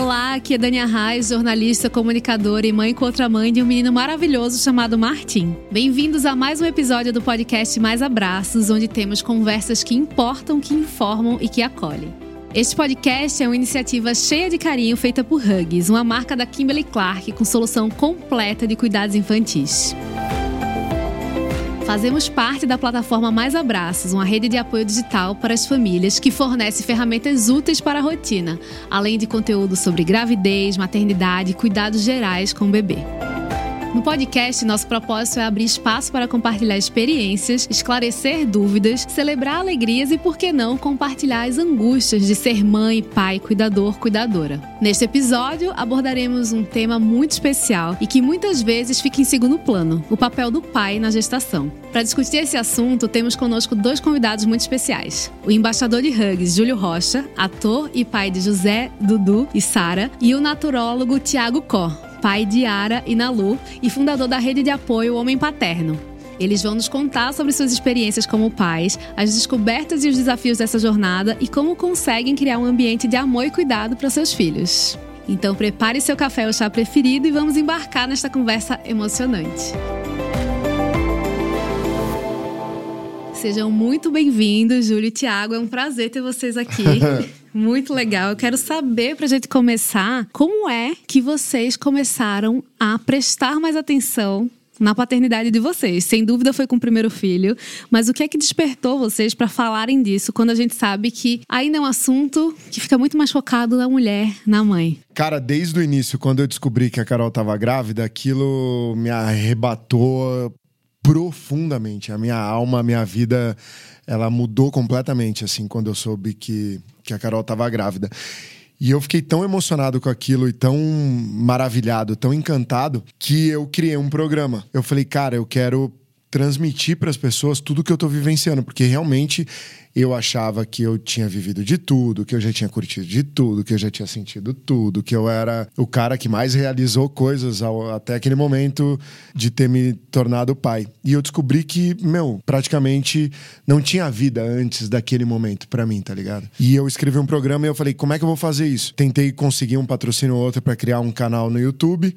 Olá, aqui é Dania Reis, jornalista, comunicadora e mãe com outra mãe de um menino maravilhoso chamado Martim. Bem-vindos a mais um episódio do podcast Mais Abraços, onde temos conversas que importam, que informam e que acolhem. Este podcast é uma iniciativa cheia de carinho feita por Hugs, uma marca da Kimberly Clark com solução completa de cuidados infantis. Fazemos parte da plataforma Mais Abraços, uma rede de apoio digital para as famílias que fornece ferramentas úteis para a rotina, além de conteúdo sobre gravidez, maternidade e cuidados gerais com o bebê. No podcast, nosso propósito é abrir espaço para compartilhar experiências, esclarecer dúvidas, celebrar alegrias e, por que não, compartilhar as angústias de ser mãe, pai, cuidador, cuidadora. Neste episódio, abordaremos um tema muito especial e que muitas vezes fica em segundo plano: o papel do pai na gestação. Para discutir esse assunto, temos conosco dois convidados muito especiais: o embaixador de Hugs, Júlio Rocha, ator e pai de José, Dudu e Sara, e o naturólogo Tiago Có pai de Ara e Nalu e fundador da rede de apoio Homem Paterno. Eles vão nos contar sobre suas experiências como pais, as descobertas e os desafios dessa jornada e como conseguem criar um ambiente de amor e cuidado para seus filhos. Então prepare seu café ou chá preferido e vamos embarcar nesta conversa emocionante. Sejam muito bem-vindos, Júlio e Tiago. É um prazer ter vocês aqui. Muito legal. Eu quero saber, para a gente começar, como é que vocês começaram a prestar mais atenção na paternidade de vocês. Sem dúvida foi com o primeiro filho, mas o que é que despertou vocês para falarem disso quando a gente sabe que ainda é um assunto que fica muito mais focado na mulher, na mãe? Cara, desde o início, quando eu descobri que a Carol estava grávida, aquilo me arrebatou profundamente. A minha alma, a minha vida, ela mudou completamente, assim, quando eu soube que, que a Carol estava grávida. E eu fiquei tão emocionado com aquilo e tão maravilhado, tão encantado, que eu criei um programa. Eu falei, cara, eu quero transmitir para as pessoas tudo que eu estou vivenciando, porque realmente eu achava que eu tinha vivido de tudo, que eu já tinha curtido de tudo, que eu já tinha sentido tudo, que eu era o cara que mais realizou coisas ao, até aquele momento de ter me tornado pai. E eu descobri que, meu, praticamente não tinha vida antes daquele momento para mim, tá ligado? E eu escrevi um programa e eu falei, como é que eu vou fazer isso? Tentei conseguir um patrocínio ou outro para criar um canal no YouTube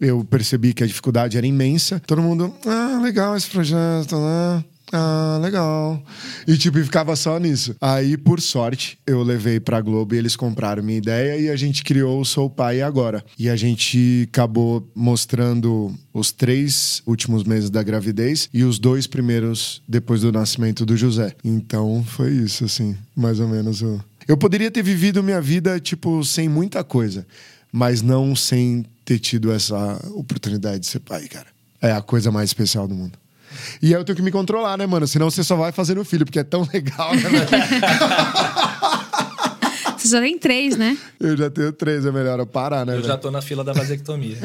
eu percebi que a dificuldade era imensa. Todo mundo, ah, legal esse projeto, né? Ah, legal. E tipo, ficava só nisso. Aí, por sorte, eu levei pra Globo e eles compraram minha ideia e a gente criou o Sou Pai Agora. E a gente acabou mostrando os três últimos meses da gravidez e os dois primeiros depois do nascimento do José. Então, foi isso, assim, mais ou menos. Eu poderia ter vivido minha vida, tipo, sem muita coisa, mas não sem ter tido essa oportunidade de ser pai, cara. É a coisa mais especial do mundo. E aí eu tenho que me controlar, né, mano? Senão você só vai fazendo filho, porque é tão legal, né? Você já tem três, né? Eu já tenho três, é melhor eu parar, né? Eu já tô na fila da vasectomia.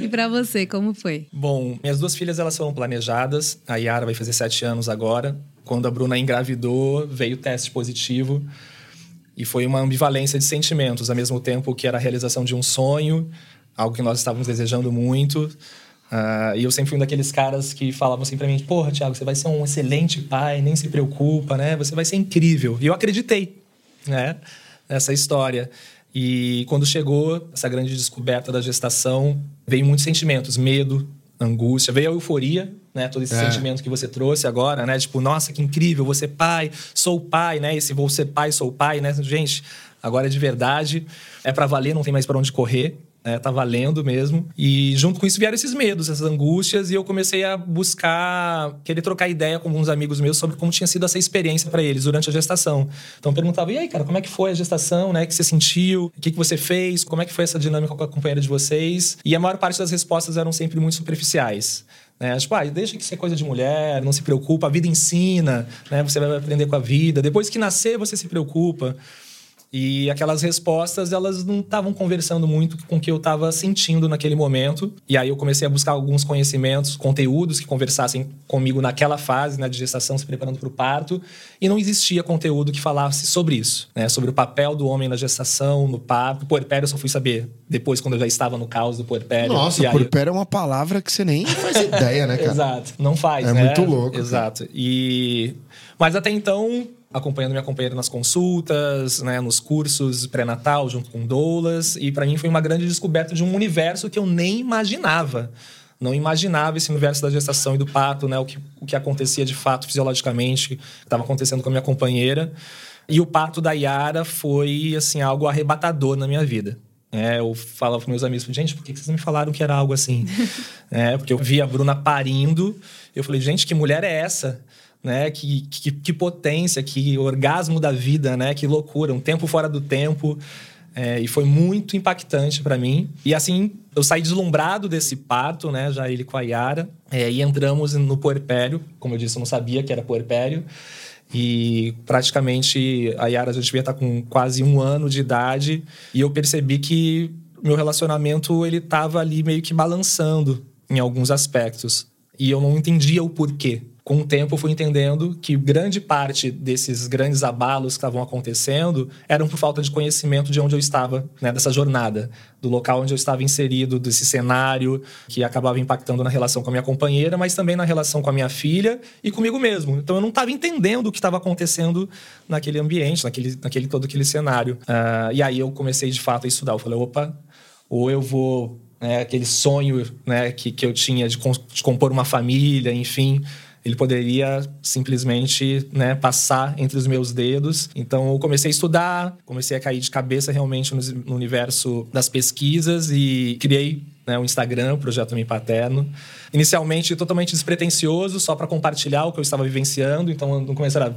e para você, como foi? Bom, minhas duas filhas elas foram planejadas. A Yara vai fazer sete anos agora. Quando a Bruna engravidou, veio o teste positivo. E foi uma ambivalência de sentimentos, ao mesmo tempo que era a realização de um sonho, algo que nós estávamos desejando muito. Uh, e eu sempre fui um daqueles caras que falavam assim pra mim: Porra, Thiago, você vai ser um excelente pai, nem se preocupa, né? Você vai ser incrível. E eu acreditei, né? Nessa história. E quando chegou essa grande descoberta da gestação, veio muitos sentimentos: medo, angústia, veio a euforia, né? Todo esse é. sentimento que você trouxe agora, né? Tipo, nossa, que incrível, você pai, sou pai, né? Esse vou ser pai, sou pai, né? Gente, agora é de verdade, é para valer, não tem mais para onde correr. É, tá valendo mesmo. E junto com isso vieram esses medos, essas angústias, e eu comecei a buscar, querer trocar ideia com alguns amigos meus sobre como tinha sido essa experiência para eles durante a gestação. Então perguntava, e aí, cara, como é que foi a gestação, né? O que você sentiu? O que, que você fez? Como é que foi essa dinâmica com a companheira de vocês? E a maior parte das respostas eram sempre muito superficiais. Né? Tipo, ah, deixa que isso é coisa de mulher, não se preocupa, a vida ensina, né? Você vai aprender com a vida. Depois que nascer, você se preocupa. E aquelas respostas, elas não estavam conversando muito com o que eu estava sentindo naquele momento. E aí eu comecei a buscar alguns conhecimentos, conteúdos que conversassem comigo naquela fase, né, de gestação, se preparando para o parto. E não existia conteúdo que falasse sobre isso, né, sobre o papel do homem na gestação, no parto. Puerpério eu só fui saber depois, quando eu já estava no caos do puerpério. Nossa, puerpério é uma palavra que você nem faz ideia, né, cara? Exato, não faz, é né? É muito louco. Exato. Cara. E... Mas até então acompanhando minha companheira nas consultas, né, nos cursos pré-natal, junto com doulas. E para mim foi uma grande descoberta de um universo que eu nem imaginava. Não imaginava esse universo da gestação e do parto, né, o que, o que acontecia de fato fisiologicamente, estava acontecendo com a minha companheira. E o parto da Yara foi assim algo arrebatador na minha vida. É, eu falava para meus amigos, gente, por que vocês me falaram que era algo assim? é, porque eu vi a Bruna parindo, eu falei, gente, que mulher é essa? Né? Que, que, que potência, que orgasmo da vida, né? Que loucura, um tempo fora do tempo. É, e foi muito impactante para mim. E assim, eu saí deslumbrado desse parto, né? Já ele com a Yara. É, e entramos no puerpério. Como eu disse, eu não sabia que era puerpério. E praticamente a Yara já devia estar com quase um ano de idade. E eu percebi que meu relacionamento ele estava ali meio que balançando em alguns aspectos. E eu não entendia o porquê com o tempo eu fui entendendo que grande parte desses grandes abalos que estavam acontecendo eram por falta de conhecimento de onde eu estava, né, dessa jornada, do local onde eu estava inserido, desse cenário que acabava impactando na relação com a minha companheira, mas também na relação com a minha filha e comigo mesmo. Então eu não estava entendendo o que estava acontecendo naquele ambiente, naquele, naquele todo aquele cenário. Uh, e aí eu comecei de fato a estudar. Eu falei, opa, ou eu vou né, aquele sonho né, que, que eu tinha de, de compor uma família, enfim, ele poderia simplesmente né, passar entre os meus dedos. Então eu comecei a estudar, comecei a cair de cabeça realmente no, universo das pesquisas e criei né, o Instagram, o Projeto Me Paterno. Inicialmente totalmente despretensioso, só para compartilhar o que eu estava vivenciando. Então, no começo era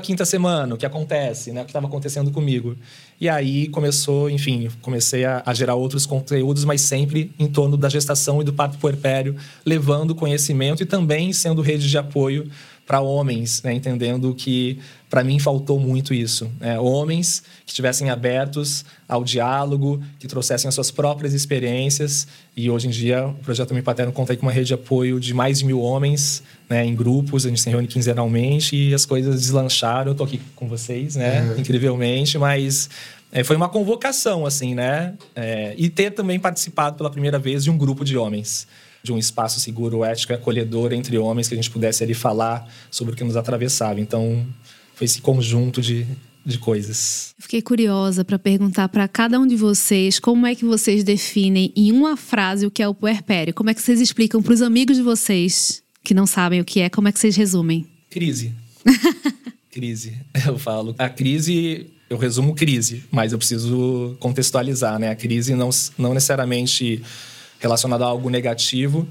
15 semana, o que acontece, né, o que estava acontecendo comigo. E aí começou, enfim, comecei a, a, gerar outros conteúdos, mas sempre em torno da gestação e do parto puerpério, levando conhecimento e também sendo rede de apoio para homens, né? entendendo que para mim faltou muito isso. Né? Homens estivessem abertos ao diálogo, que trouxessem as suas próprias experiências. E hoje em dia o Projeto Me Paterno conta com uma rede de apoio de mais de mil homens né? em grupos, a gente se reúne quinzenalmente e as coisas deslancharam. Eu estou aqui com vocês, né? É. incrivelmente, mas é, foi uma convocação, assim, né? É, e ter também participado pela primeira vez de um grupo de homens de um espaço seguro, ético e acolhedor entre homens, que a gente pudesse ali falar sobre o que nos atravessava. Então, foi esse conjunto de, de coisas. Fiquei curiosa para perguntar para cada um de vocês como é que vocês definem em uma frase o que é o puerpério. Como é que vocês explicam para os amigos de vocês que não sabem o que é? Como é que vocês resumem? Crise. crise. Eu falo. A crise, eu resumo crise, mas eu preciso contextualizar, né? A crise não, não necessariamente relacionado a algo negativo,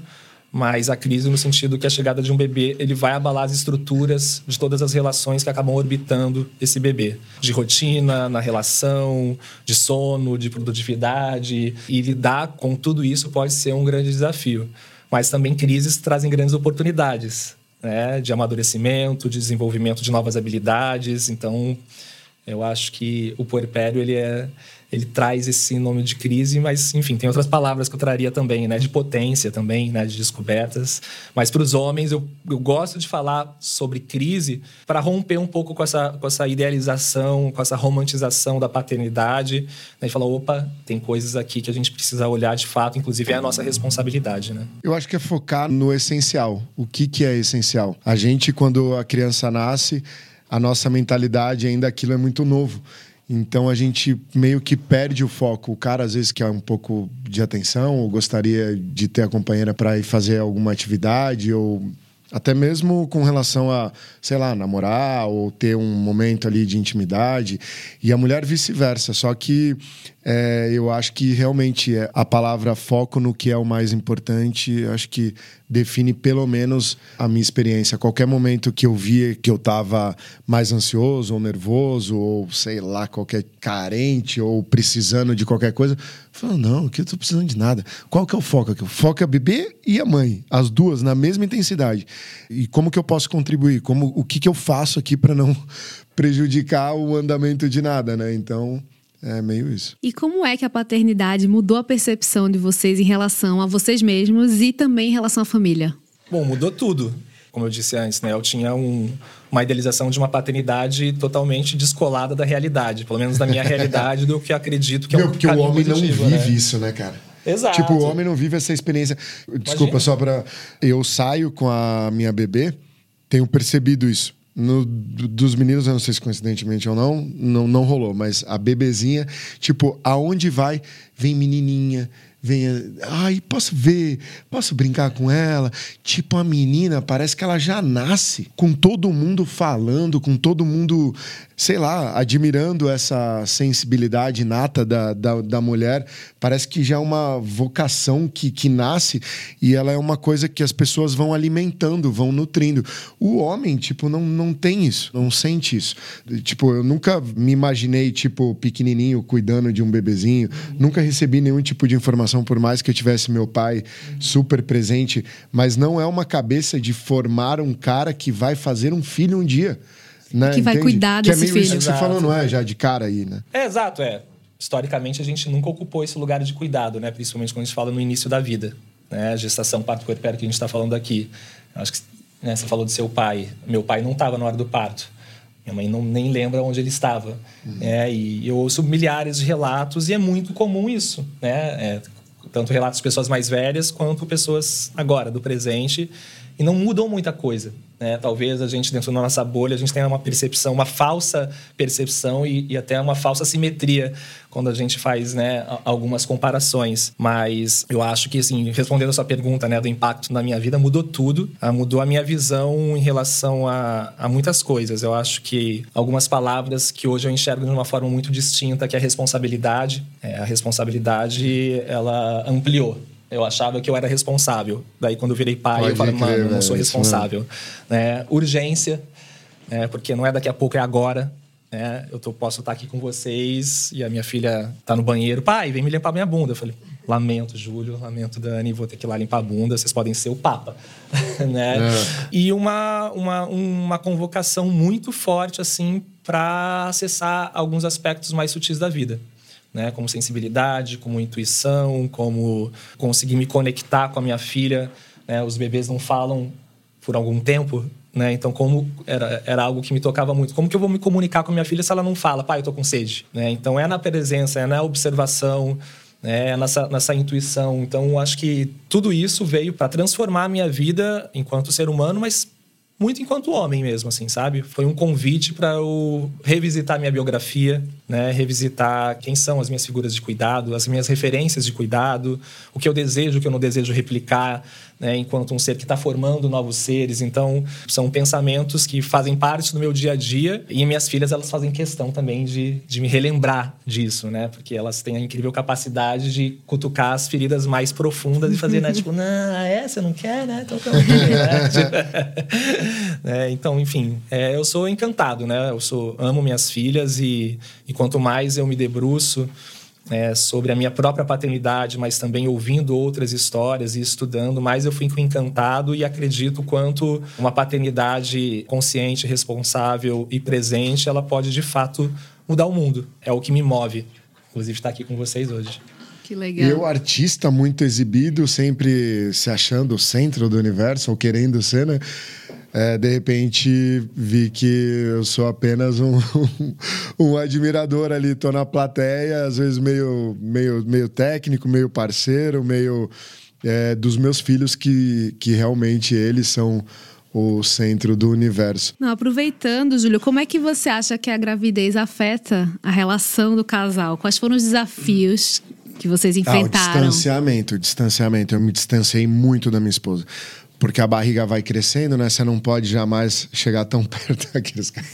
mas a crise no sentido que a chegada de um bebê ele vai abalar as estruturas de todas as relações que acabam orbitando esse bebê, de rotina, na relação, de sono, de produtividade e lidar com tudo isso pode ser um grande desafio. Mas também crises trazem grandes oportunidades, né, de amadurecimento, de desenvolvimento de novas habilidades. Então, eu acho que o puerpério ele é ele traz esse nome de crise, mas enfim, tem outras palavras que eu traria também, né? De potência também, né? De descobertas. Mas para os homens, eu, eu gosto de falar sobre crise para romper um pouco com essa, com essa idealização, com essa romantização da paternidade. Né? E falar, opa, tem coisas aqui que a gente precisa olhar de fato, inclusive é a nossa responsabilidade, né? Eu acho que é focar no essencial. O que, que é essencial? A gente, quando a criança nasce, a nossa mentalidade ainda aquilo é muito novo. Então a gente meio que perde o foco. O cara às vezes quer um pouco de atenção, ou gostaria de ter a companheira para ir fazer alguma atividade, ou até mesmo com relação a, sei lá, namorar ou ter um momento ali de intimidade. E a mulher vice-versa. Só que é, eu acho que realmente é a palavra foco no que é o mais importante, acho que define pelo menos a minha experiência. Qualquer momento que eu via que eu estava mais ansioso ou nervoso, ou sei lá, qualquer carente ou precisando de qualquer coisa, eu falo, não, aqui eu tô precisando de nada. Qual que é o foco aqui? O foco é a bebê e a mãe, as duas na mesma intensidade. E como que eu posso contribuir? Como, o que, que eu faço aqui para não prejudicar o andamento de nada, né? Então, é meio isso. E como é que a paternidade mudou a percepção de vocês em relação a vocês mesmos e também em relação à família? Bom, mudou tudo. Como eu disse antes, né? Eu tinha um, uma idealização de uma paternidade totalmente descolada da realidade. Pelo menos da minha realidade, do que acredito que é um Porque o homem positivo, não vive né? isso, né, cara? Exato. Tipo, o homem não vive essa experiência. Desculpa, Imagina. só para Eu saio com a minha bebê, tenho percebido isso No, dos meninos, eu não sei se coincidentemente ou não, não, não rolou, mas a bebezinha, tipo, aonde vai, vem menininha, venha, ai, posso ver, posso brincar com ela. Tipo, a menina parece que ela já nasce com todo mundo falando, com todo mundo, sei lá, admirando essa sensibilidade inata da, da, da mulher. Parece que já é uma vocação que, que nasce e ela é uma coisa que as pessoas vão alimentando, vão nutrindo. O homem, tipo, não, não tem isso, não sente isso. Tipo, eu nunca me imaginei, tipo, pequenininho cuidando de um bebezinho, nunca recebi nenhum tipo de informação por mais que eu tivesse meu pai super presente, mas não é uma cabeça de formar um cara que vai fazer um filho um dia. Né? Que vai Entende? cuidar que desse é meio filho. isso que você falou, não é? Já de cara aí, né? É, exato, é. Historicamente, a gente nunca ocupou esse lugar de cuidado, né? Principalmente quando a gente fala no início da vida. Né? A gestação, parto puerpério que a gente está falando aqui. Acho que né, você falou do seu pai. Meu pai não estava na hora do parto. Minha mãe não, nem lembra onde ele estava. né? E eu ouço milhares de relatos e é muito comum isso. Né? É, tanto relatos de pessoas mais velhas quanto pessoas agora, do presente. E não mudou muita coisa. Né? Talvez a gente, dentro da nossa bolha, a gente tenha uma percepção, uma falsa percepção e, e até uma falsa simetria quando a gente faz né, algumas comparações. Mas eu acho que, assim, respondendo a sua pergunta né, do impacto na minha vida, mudou tudo. Ah, Mudou a minha visão em relação a, a muitas coisas. Eu acho que algumas palavras que hoje eu enxergo de uma forma muito distinta, que é a responsabilidade. É, a responsabilidade, ela ampliou. Eu achava que eu era responsável. Daí, quando eu virei pai, Pode eu falei, mano, eu não sou responsável. Né? Urgência, né? porque não é daqui a pouco, é agora. Né? Eu tô, posso estar aqui com vocês e a minha filha tá no banheiro. Pai, vem me limpar minha bunda. Eu falei, lamento, Júlio, lamento, Dani, vou ter que ir lá limpar a bunda. Vocês podem ser o Papa. né? E uma, uma, uma convocação muito forte, assim, para acessar alguns aspectos mais sutis da vida né? Como sensibilidade, como intuição, como conseguir me conectar com a minha filha. Né? Os bebês não falam por algum tempo, né? Então, como era, era algo que me tocava muito. Como que eu vou me comunicar com a minha filha se ela não fala, pai, eu tô com sede, né? Então, é na presença, é na observação, né? É nessa, nessa intuição. Então, acho que tudo isso veio para transformar a minha vida enquanto ser humano, mas muito enquanto homem mesmo, assim, sabe? Foi um convite para eu revisitar minha biografia, né? Revisitar quem são as minhas figuras de cuidado, as minhas referências de cuidado, o que eu desejo, o que eu não desejo replicar, né? Enquanto um ser que está formando novos seres. Então, são pensamentos que fazem parte do meu dia a dia e minhas filhas, elas fazem questão também de, de me relembrar disso, né? Porque elas têm a incrível capacidade de cutucar as feridas mais profundas e fazer, né? Tipo, não, é, você não quer, né? Então, né? Então, enfim, é, eu sou encantado, né? Eu sou, amo minhas filhas e, e quanto mais eu me debruço é, sobre a minha própria paternidade, mas também ouvindo outras histórias e estudando, mais eu fico encantado e acredito quanto uma paternidade consciente, responsável e presente, ela pode de fato mudar o mundo. É o que me move, inclusive estar aqui com vocês hoje. Que E legal. eu, artista muito exibido, sempre se achando o centro do universo, ou querendo ser, né? É, de repente vi que eu sou apenas um, um admirador ali, tô na plateia, às vezes meio, meio, meio técnico, meio parceiro, meio é, dos meus filhos que, que realmente eles são o centro do universo. Não, aproveitando, Júlio, como é que você acha que a gravidez afeta a relação do casal? Quais foram os desafios que vocês Ah, o enfrentaram? distanciamento, o distanciamento. Eu me distanciei muito da minha esposa. Porque a barriga vai crescendo, né? Você não pode jamais chegar tão perto daqueles caras.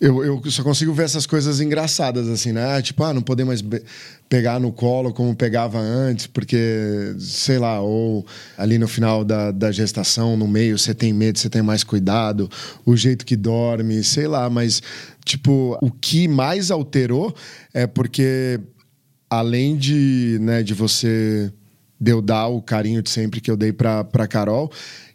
Eu, eu só consigo ver essas coisas engraçadas, assim, né? Tipo, ah, não poder mais pegar no colo como pegava antes, porque, sei lá, ou ali no final da, da gestação, no meio, você tem medo, você tem mais cuidado, o jeito que dorme, sei lá, mas, tipo, o que mais alterou é porque, além de, né, de você de eu dar o carinho de sempre que eu dei pra, pra Carol,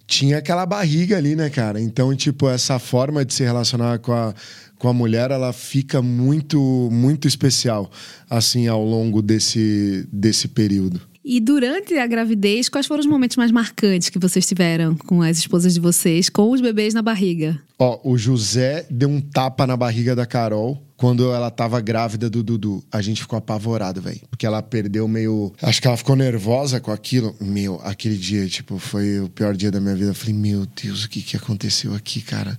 tinha aquela barriga ali, né, cara? Então, tipo, essa forma de se relacionar com a, com a mulher, ela fica muito, muito especial, assim, ao longo desse, desse período. E durante a gravidez, quais foram os momentos mais marcantes que vocês tiveram com as esposas de vocês, com os bebês na barriga? Ó, o José deu um tapa na barriga da Carol quando ela tava grávida do Dudu. A gente ficou apavorado, velho. Porque ela perdeu meio. Acho que ela ficou nervosa com aquilo. Meu, aquele dia, tipo, foi o pior dia da minha vida. Eu falei, meu Deus, o que, que aconteceu aqui, cara?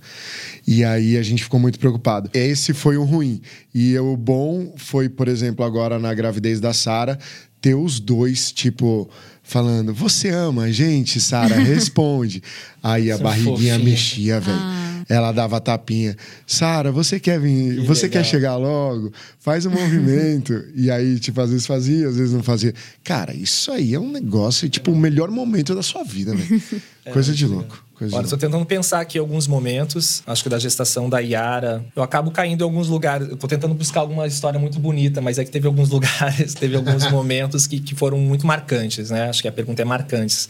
E aí a gente ficou muito preocupado. Esse foi o ruim. E o bom foi, por exemplo, agora na gravidez da Sara ter os dois, tipo, falando: Você ama a gente, Sara? Responde. Aí a barriguinha fofinha. mexia, velho. Ah. Ela dava tapinha. Sara, você quer vir? Que você legal. quer chegar logo? Faz um movimento. e aí, tipo, às vezes fazia, às vezes não fazia. Cara, isso aí é um negócio, tipo, o melhor momento da sua vida, velho. É, Coisa de louco. Coisa Olha, estou tentando pensar aqui alguns momentos. Acho que da gestação da Yara. Eu acabo caindo em alguns lugares. Tô tentando buscar alguma história muito bonita, mas é que teve alguns lugares, teve alguns momentos que, que foram muito marcantes, né? Acho que a pergunta é marcantes.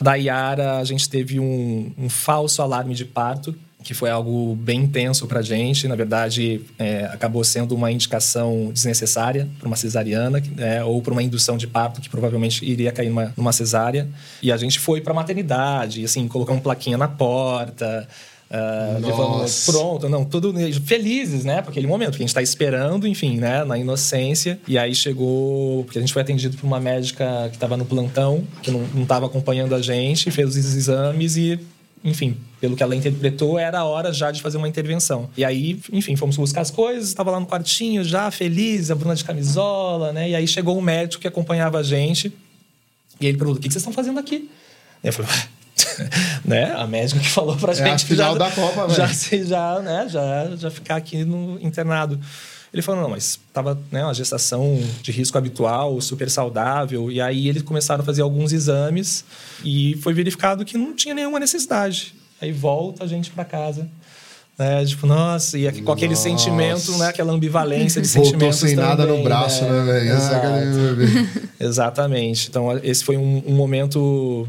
Da Yara, a gente teve um, um falso alarme de parto que foi algo bem intenso para a gente. Na verdade, é, acabou sendo uma indicação desnecessária para uma cesariana é, ou para uma indução de parto que provavelmente iria cair numa, numa cesárea. E a gente foi para maternidade, assim, colocamos plaquinha na porta. Uh, pronto, não, tudo felizes, né? Por aquele momento que a gente está esperando, enfim, né? Na inocência. E aí chegou, porque a gente foi atendido por uma médica que estava no plantão, que não estava acompanhando a gente, fez os exames e enfim, pelo que ela interpretou, era a hora já de fazer uma intervenção. E aí, enfim, fomos buscar as coisas, estava lá no quartinho já, feliz, a Bruna de camisola, né? E aí chegou um médico que acompanhava a gente. E ele perguntou: o que vocês estão fazendo aqui? E eu falei, né? A médica que falou pra é gente. A final já, da Copa, já, já, né? já, já ficar aqui no internado. Ele falou, não, mas estava né, uma gestação de risco habitual, super saudável. E aí eles começaram a fazer alguns exames e foi verificado que não tinha nenhuma necessidade. Aí volta a gente para casa. Né? Tipo, nossa, e com aquele nossa. sentimento, né? Aquela ambivalência de Voltou sentimentos sem também, nada no braço, né, né velho? Ah, Exatamente. Então, esse foi um, um momento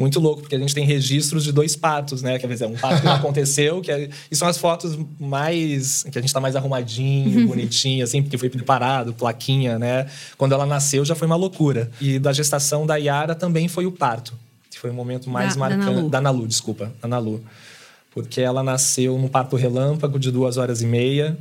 muito louco, porque a gente tem registros de dois patos, né? Quer dizer, um pato que não aconteceu, que é, e são as fotos mais. que a gente tá mais arrumadinho, bonitinho, assim, porque foi preparado, plaquinha, né? Quando ela nasceu já foi uma loucura. E da gestação da Yara também foi o parto, foi o momento mais da, marcante. Da Nalu. da Nalu, desculpa, da Nalu. Porque ela nasceu num parto relâmpago de duas horas e meia.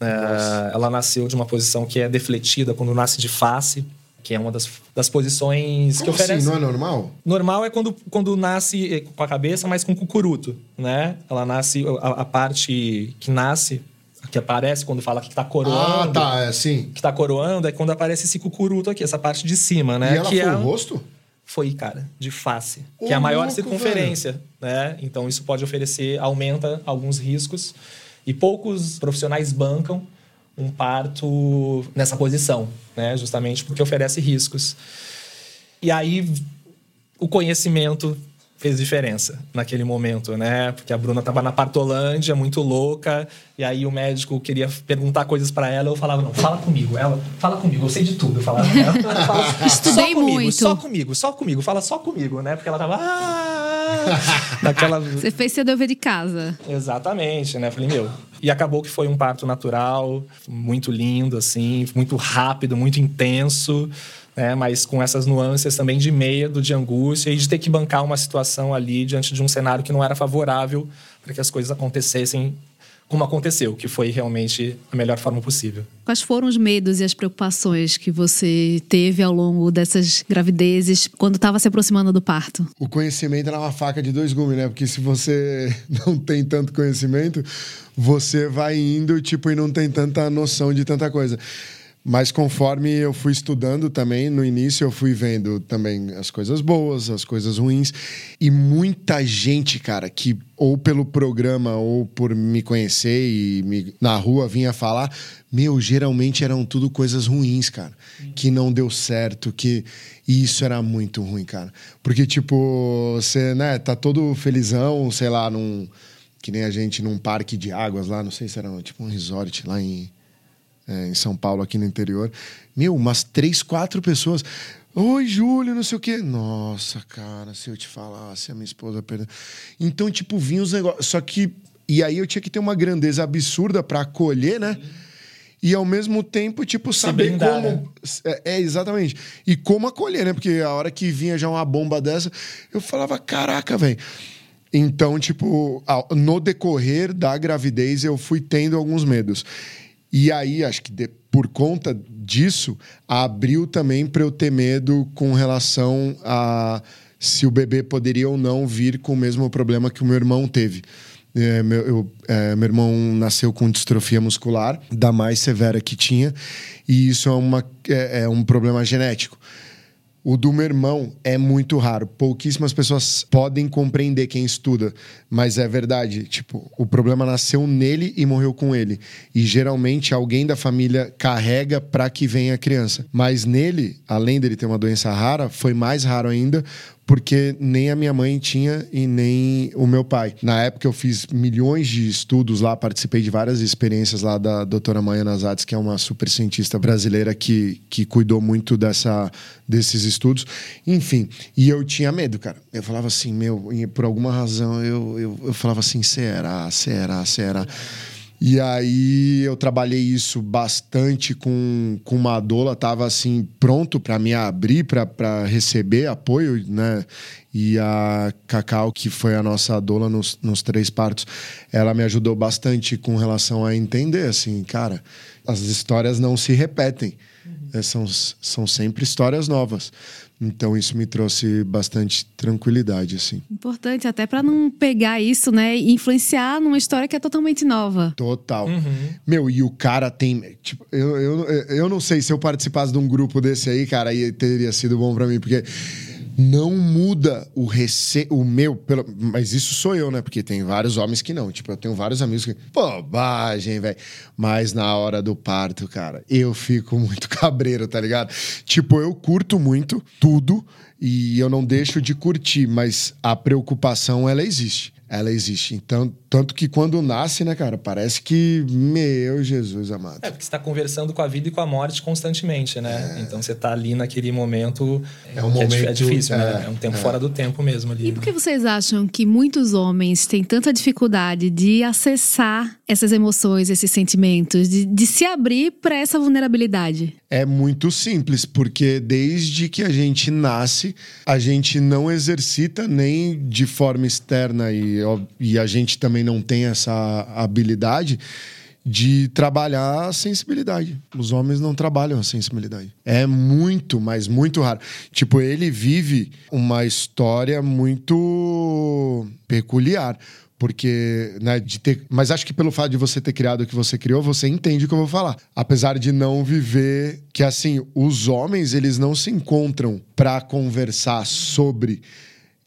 É, ela nasceu de uma posição que é defletida quando nasce de face que é uma das, das posições Como que oferece. Assim, não é normal? Normal é quando, quando nasce eh, com a cabeça, mas com cucuruto, né? Ela nasce, a, a parte que nasce, que aparece quando fala que está coroando. Ah, tá, é assim. Que está coroando é quando aparece esse cucuruto aqui, essa parte de cima, né? E ela que foi é, o rosto? Foi, cara, de face. que é a maior louco, circunferência, velho. né? Então isso pode oferecer, aumenta alguns riscos. E poucos profissionais bancam um parto nessa posição, né? Justamente porque oferece riscos. E aí o conhecimento fez diferença naquele momento, né? Porque a Bruna estava na partolândia, muito louca, e aí o médico queria perguntar coisas para ela, eu falava, não, fala comigo. Ela, fala comigo, eu sei de tudo. Eu falava, ela, fala, Estudei só comigo, muito. Só comigo, só comigo, fala só comigo, né? Porque ela tava... Ah! Você fez seu dever de casa. Exatamente, né? Falei, meu... E acabou que foi um parto natural, muito lindo, assim, muito rápido, muito intenso né? mas com essas nuances também de medo, de angústia e de ter que bancar uma situação ali diante de um cenário que não era favorável para que as coisas acontecessem como aconteceu, que foi realmente a melhor forma possível. Quais foram os medos e as preocupações que você teve ao longo dessas gravidezes quando estava se aproximando do parto? O conhecimento era uma faca de dois gumes, né? Porque se você não tem tanto conhecimento, você vai indo tipo e não tem tanta noção de tanta coisa. Mas conforme eu fui estudando também, no início eu fui vendo também as coisas boas, as coisas ruins. E muita gente, cara, que ou pelo programa ou por me conhecer e me, na rua vinha falar, meu, geralmente eram tudo coisas ruins, cara. Que não deu certo, que. E isso era muito ruim, cara. Porque, tipo, você, né, tá todo felizão, sei lá, num. Que nem a gente num parque de águas lá, não sei se era tipo um resort lá em é, em São Paulo, aqui no interior. Meu, umas três, quatro pessoas. Oi, Júlio, não sei o quê. Nossa, cara, se eu te falasse, a minha esposa perdeu. Então, tipo, vinha os negócios. Só que. E aí eu tinha que ter uma grandeza absurda para acolher, né? e ao mesmo tempo, tipo, saber blindar, como. né? É, é, exatamente. E como acolher, né? Porque a hora que vinha já uma bomba dessa, eu falava, caraca, velho. Então, tipo, no decorrer da gravidez, eu fui tendo alguns medos. E aí, acho que de- por conta disso, abriu também para eu ter medo com relação a se o bebê poderia ou não vir com o mesmo problema que o meu irmão teve. É, meu, eu- é, meu irmão nasceu com distrofia muscular, da mais severa que tinha, e isso é, uma, é, é um problema genético. O do meu irmão é muito raro. Pouquíssimas pessoas podem compreender quem estuda, mas é verdade. Tipo, o problema nasceu nele e morreu com ele. E geralmente alguém da família carrega para que venha a criança. Mas nele, além dele ter uma doença rara, foi mais raro ainda, porque nem a minha mãe tinha e nem o meu pai. Na época eu fiz milhões de estudos lá, participei de várias experiências lá da doutora Maia Nazades, que é uma super cientista brasileira que, que cuidou muito dessa, desses estudos. Enfim, e eu tinha medo, cara. Eu falava assim, meu, por alguma razão eu, eu, eu falava assim, será, será, será? E aí eu trabalhei isso bastante com, com uma doula, tava assim pronto para me abrir, para receber apoio, né? E a Cacau, que foi a nossa doula nos, nos três partos, ela me ajudou bastante com relação a entender, assim, cara, as histórias não se repetem, É, são, são sempre histórias novas. Então isso me trouxe bastante tranquilidade, assim. Importante, até para não pegar isso, né? E influenciar numa história que é totalmente nova. Total. Meu, e o cara tem. Tipo, eu, eu, eu não sei se eu participasse de um grupo desse aí, cara, aí teria sido bom pra mim, porque não muda o o meu, pelo... mas isso sou eu, né? Porque tem vários homens que não. Tipo, eu tenho vários amigos que. Bobagem, velho. Mas na hora do parto, cara, eu fico muito cabreiro, tá ligado? Tipo, eu curto muito tudo e eu não deixo de curtir, mas a preocupação, ela existe. Ela existe. Então, tanto que quando nasce, né, cara, parece que, meu Jesus amado. É, porque você está conversando com a vida e com a morte constantemente, né? Então você tá ali naquele momento. É um que momento- É, difícil, né? é, É um tempo fora do tempo mesmo ali. E por que vocês acham que muitos homens têm tanta dificuldade de acessar essas emoções, esses sentimentos, de, de se abrir para essa vulnerabilidade? É muito simples, porque desde que a gente nasce, a gente não exercita nem de forma externa e, e a gente também não tem essa habilidade de trabalhar a sensibilidade. Os homens não trabalham a sensibilidade. É muito, mas muito raro. Tipo, ele vive uma história muito peculiar. Porque, né, de ter. Mas acho que pelo fato de você ter criado o que você criou, você entende o que eu vou falar. Apesar de não viver. Que assim, os homens, eles não se encontram pra conversar sobre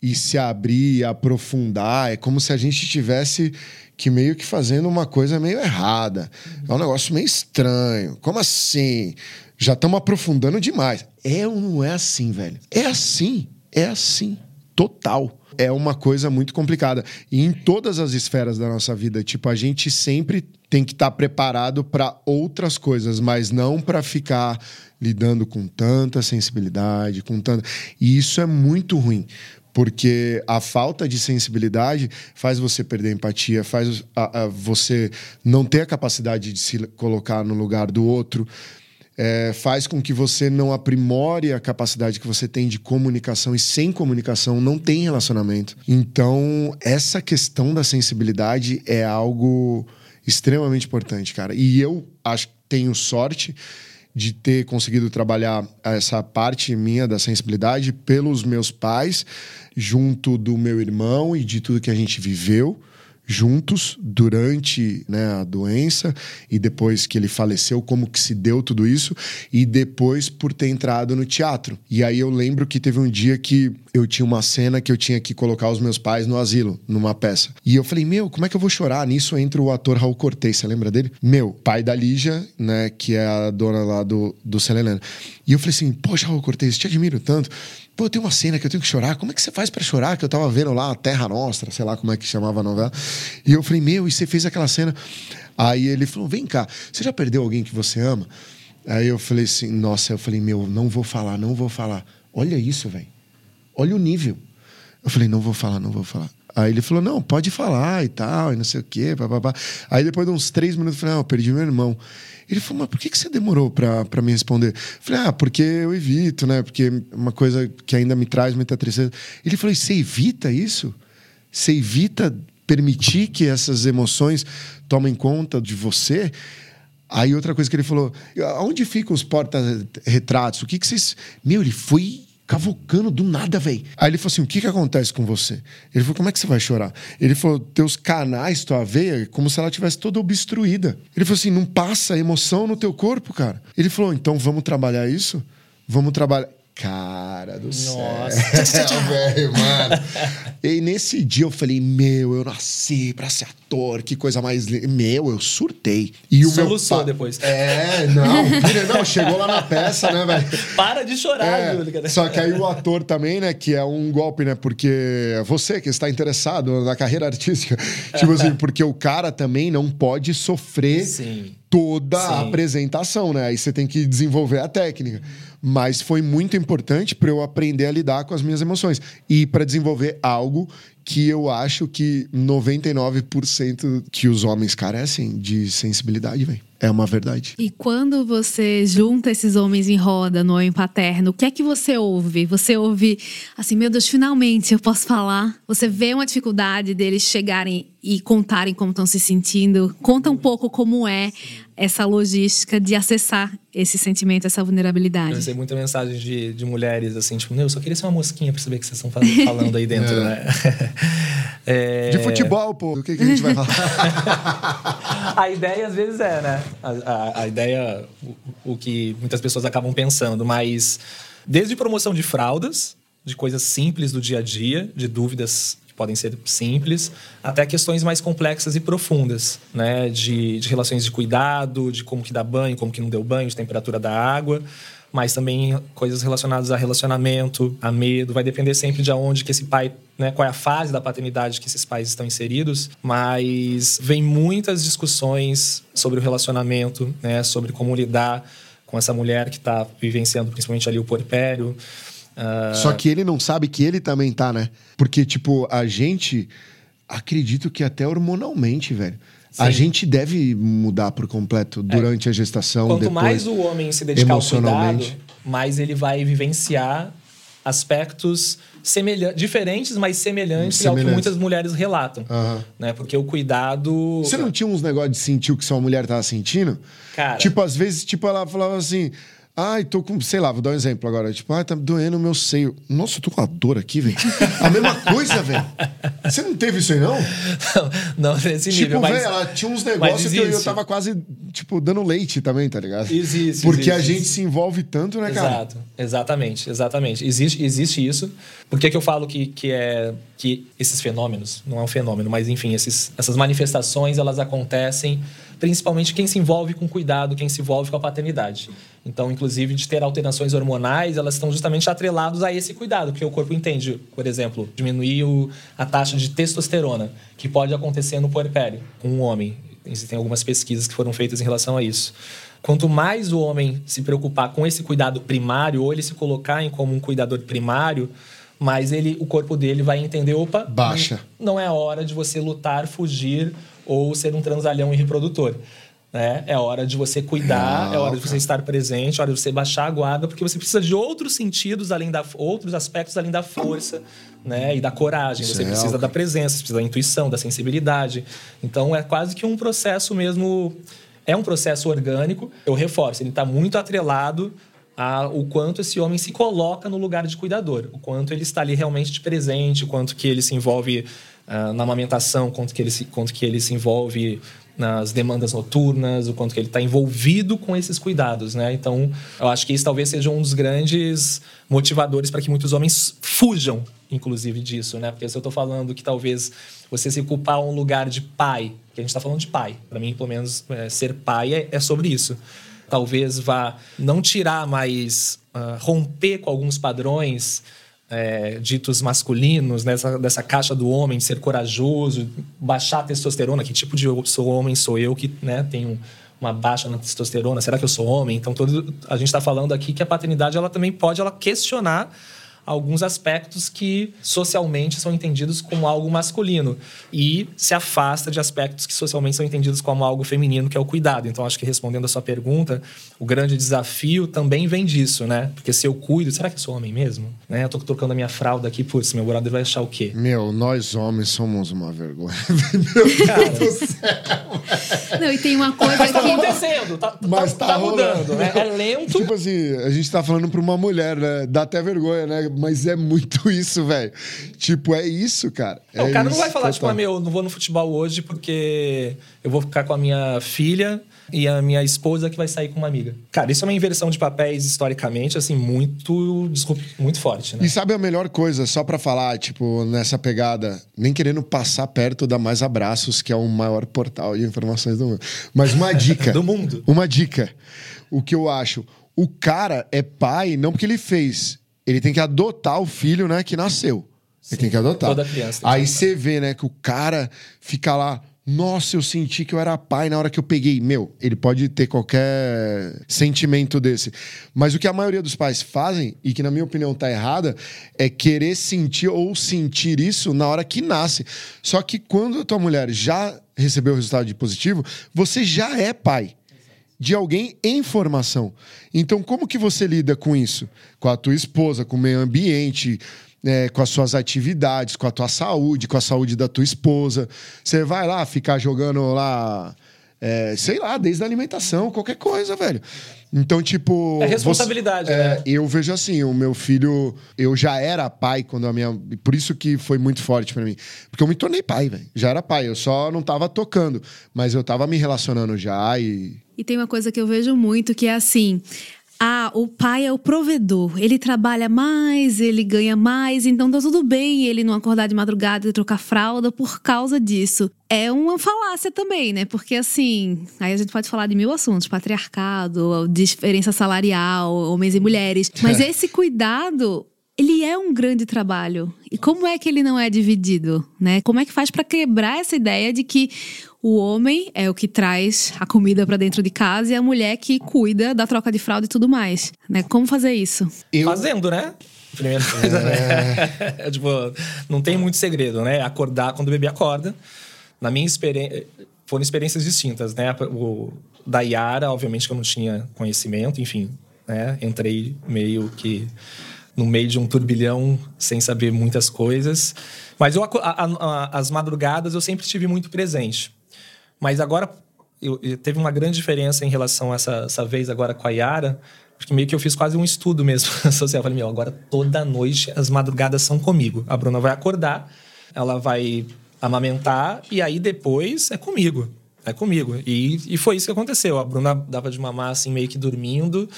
e se abrir, aprofundar. É como se a gente tivesse que meio que fazendo uma coisa meio errada. É um negócio meio estranho. Como assim? Já estamos aprofundando demais. É ou não é assim, velho? É assim. É assim. Total. É uma coisa muito complicada. E em todas as esferas da nossa vida, tipo, a gente sempre tem que estar preparado para outras coisas, mas não para ficar lidando com tanta sensibilidade, com tanta. E isso é muito ruim. Porque a falta de sensibilidade faz você perder empatia, faz a- a- você não ter a capacidade de se colocar no lugar do outro, é, faz com que você não aprimore a capacidade que você tem de comunicação e sem comunicação não tem relacionamento. Então, essa questão da sensibilidade é algo extremamente importante, cara. E eu acho tenho sorte de ter conseguido trabalhar essa parte minha da sensibilidade pelos meus pais, junto do meu irmão e de tudo que a gente viveu juntos durante né, a doença e depois que ele faleceu, como que se deu tudo isso e depois por ter entrado no teatro. E aí eu lembro que teve um dia que eu tinha uma cena que eu tinha que colocar os meus pais no asilo, numa peça. E eu falei, meu, como é que eu vou chorar? Nisso entra o ator Raul Cortez, você lembra dele? Meu, pai da Lígia, né, que é a dona lá do, do Selena. E eu falei assim, poxa, Raul Cortez, te admiro tanto. Pô, tem uma cena que eu tenho que chorar. Como é que você faz pra chorar? Que eu tava vendo lá a Terra Nostra, sei lá como é que chamava a novela. E eu falei, meu, e você fez aquela cena? Aí ele falou, vem cá, você já perdeu alguém que você ama? Aí eu falei assim, nossa, eu falei, meu, não vou falar, não vou falar. Olha isso, velho. Olha o nível. Eu falei, não vou falar, não vou falar. Aí ele falou, não, pode falar e tal, e não sei o quê, papapá. Aí depois de uns três minutos, eu falei, não, eu perdi meu irmão. Ele falou, mas por que, que você demorou para me responder? Eu falei, ah, porque eu evito, né? Porque uma coisa que ainda me traz muita tristeza. Ele falou, e você evita isso? Você evita permitir que essas emoções tomem conta de você? Aí outra coisa que ele falou, onde ficam os porta-retratos? O que, que vocês... Meu, ele foi cavucando do nada, velho. Aí ele falou assim: o que que acontece com você? Ele falou: como é que você vai chorar? Ele falou: teus canais, tua veia, como se ela tivesse toda obstruída. Ele falou assim: não passa emoção no teu corpo, cara. Ele falou: então vamos trabalhar isso? Vamos trabalhar. Cara do Nossa. céu. velho, mano. e nesse dia eu falei, meu, eu nasci pra ser ator, que coisa mais linda. Meu, eu surtei. E o Soluçou meu pa... depois. É, não, não, chegou lá na peça, né, velho? Para de chorar, é, Júlio. Só que aí o ator também, né, que é um golpe, né, porque você que está interessado na carreira artística, tipo assim, porque o cara também não pode sofrer Sim. toda Sim. a apresentação, né? Aí você tem que desenvolver a técnica mas foi muito importante para eu aprender a lidar com as minhas emoções e para desenvolver algo que eu acho que 99% que os homens carecem de sensibilidade, velho. É uma verdade. E quando você junta esses homens em roda no homem paterno, o que é que você ouve? Você ouve assim, meu Deus, finalmente eu posso falar. Você vê uma dificuldade deles chegarem e contarem como estão se sentindo. Conta um pouco como é essa logística de acessar esse sentimento, essa vulnerabilidade. Eu recebi muita mensagem de, de mulheres assim, tipo, eu só queria ser uma mosquinha pra saber o que vocês estão falando aí dentro, é. né? É... De futebol, pô. O que, que a gente vai falar? a ideia às vezes é, né? A, a, ideia, o, o, que muitas pessoas acabam pensando, mas desde promoção de fraldas, de coisas simples do dia a dia, de dúvidas que podem ser simples, até questões mais complexas e profundas, né? De, de relações de cuidado, de como que dá banho, como que não deu banho, de temperatura da água mas também coisas relacionadas a relacionamento, a medo, vai depender sempre de onde que esse pai, né, qual é a fase da paternidade que esses pais estão inseridos, mas vem muitas discussões sobre o relacionamento, né, sobre como lidar com essa mulher que está vivenciando principalmente ali o porpério. Uh... Só que ele não sabe que ele também tá, né? Porque, tipo, a gente acredito que até hormonalmente, velho. Sim. A gente deve mudar por completo durante é. a gestação. Quanto depois, mais o homem se dedicar ao cuidado, mais ele vai vivenciar aspectos semelhantes, diferentes, mas semelhantes, semelhantes, ao que muitas mulheres relatam. Uhum. Né? Porque o cuidado. Você não tinha uns negócios de sentir o que sua mulher estava sentindo? Cara. Tipo, às vezes, tipo, ela falava assim. Ai, tô com, sei lá, vou dar um exemplo agora. Tipo, ai, tá doendo o meu seio. Nossa, eu tô com a dor aqui, velho. A mesma coisa, velho. Você não teve isso aí, não? Não, não nesse tipo, nível. Tipo, velho, ela tinha uns negócios que eu, eu tava quase, tipo, dando leite também, tá ligado? Existe. Porque existe, a gente se envolve tanto, né, cara? Exato, exatamente, exatamente. Existe, existe isso. Por que, que eu falo que, que é que esses fenômenos, não é um fenômeno, mas enfim, esses, essas manifestações, elas acontecem principalmente quem se envolve com cuidado, quem se envolve com a paternidade. Então, inclusive, de ter alterações hormonais, elas estão justamente atreladas a esse cuidado, porque o corpo entende, por exemplo, diminuir a taxa de testosterona, que pode acontecer no puerpério com um homem. Existem algumas pesquisas que foram feitas em relação a isso. Quanto mais o homem se preocupar com esse cuidado primário, ou ele se colocar em como um cuidador primário, mais ele, o corpo dele vai entender, opa, baixa. Não é hora de você lutar, fugir ou ser um transalhão e reprodutor. Né? É hora de você cuidar, é hora de você estar presente, é hora de você baixar a guarda, porque você precisa de outros sentidos, além da outros aspectos além da força, né? E da coragem. Você precisa da presença, precisa da intuição, da sensibilidade. Então é quase que um processo mesmo. É um processo orgânico. Eu reforço, ele está muito atrelado o quanto esse homem se coloca no lugar de cuidador, o quanto ele está ali realmente de presente, o quanto que ele se envolve uh, na amamentação, quanto que ele se, quanto que ele se envolve nas demandas noturnas, o quanto que ele está envolvido com esses cuidados, né? Então, eu acho que isso talvez seja um dos grandes motivadores para que muitos homens fujam, inclusive, disso, né? Porque se eu estou falando que talvez você se culpar um lugar de pai, que a gente está falando de pai, para mim, pelo menos, é, ser pai é, é sobre isso talvez vá não tirar, mas uh, romper com alguns padrões é, ditos masculinos, nessa, dessa caixa do homem, ser corajoso, baixar a testosterona. Que tipo de sou homem sou eu que né, tenho uma baixa na testosterona? Será que eu sou homem? Então, todo, a gente está falando aqui que a paternidade ela também pode ela questionar alguns aspectos que socialmente são entendidos como algo masculino e se afasta de aspectos que socialmente são entendidos como algo feminino, que é o cuidado. Então, acho que respondendo a sua pergunta, o grande desafio também vem disso, né? Porque se eu cuido, será que eu sou homem mesmo? Né? Eu tô trocando a minha fralda aqui, putz, meu brother vai achar o quê? Meu, nós homens somos uma vergonha. meu Cara, Deus do céu. Não, e tem uma coisa Mas tá que. acontecendo, tá, Mas tá, tá tá mudando, né? É lento. Tipo assim, a gente tá falando pra uma mulher, né? Dá até vergonha, né? Mas é muito isso, velho. Tipo, é isso, cara. Não, É o cara não isso, vai falar, tipo, total. ah, meu, não vou no futebol hoje porque eu vou ficar com a minha filha e a minha esposa que vai sair com uma amiga. Cara, isso é uma inversão de papéis historicamente, assim, muito, desculpe, muito forte, né? E sabe a melhor coisa, só pra falar, tipo, nessa pegada, nem querendo passar perto da Mais Abraços, que é o maior portal de informações do mundo. Mas uma dica. Do mundo. Uma dica. O que eu acho, o cara é pai não porque ele fez, ele tem que adotar o filho, né, que nasceu. Ele tem que adotar. toda criança Aí você vê, né, que o cara fica lá, nossa, eu senti que eu era pai na hora que eu peguei. Meu, ele pode ter qualquer sentimento desse. Mas o que a maioria dos pais fazem, e que na minha opinião tá errada, é querer sentir ou sentir isso na hora que nasce. Só que quando a tua mulher já recebeu o resultado de positivo, você já é pai de alguém em formação. Então, como que você lida com isso? Com a tua esposa, com o meio ambiente, é, com as suas atividades, com a tua saúde, com a saúde da tua esposa. Você vai lá ficar jogando lá, é, sei lá, desde a alimentação, qualquer coisa, velho. Então, tipo. É responsabilidade, você- é, né? Eu vejo assim, o meu filho, eu já era pai quando a minha. Por isso que foi muito forte pra mim. Porque eu me tornei pai, velho. Já era pai. Eu só não tava tocando. Mas eu tava me relacionando já e. E tem uma coisa que eu vejo muito que é assim. Ah, o pai é o provedor. Ele trabalha mais, ele ganha mais, então tá tudo bem ele não acordar de madrugada e trocar fralda por causa disso. É uma falácia também, né? Porque assim, aí a gente pode falar de mil assuntos: patriarcado, diferença salarial, homens e mulheres. Mas esse cuidado ele é um grande trabalho. E como é que ele não é dividido, né? Como é que faz para quebrar essa ideia de que o homem é o que traz a comida para dentro de casa e a mulher que cuida da troca de fralda e tudo mais, né? Como fazer isso? Eu, Fazendo, né? Primeira coisa, né? É, tipo, não tem muito segredo, né? Acordar quando o bebê acorda. Na minha experiência, foram experiências distintas, né? O da Yara, obviamente que eu não tinha conhecimento, enfim, né? Entrei meio que no meio de um turbilhão sem saber muitas coisas. Mas eu, a- a- as madrugadas eu sempre estive muito presente. Mas agora eu, eu- teve uma grande diferença em relação a essa, essa vez agora com a Yara, porque meio que eu fiz quase um estudo mesmo social. Eu falei, meu, agora toda noite as madrugadas são comigo. A Bruna vai acordar, ela vai amamentar e aí depois é comigo. É comigo. E, e foi isso que aconteceu. A Bruna dava de mamar assim, meio que dormindo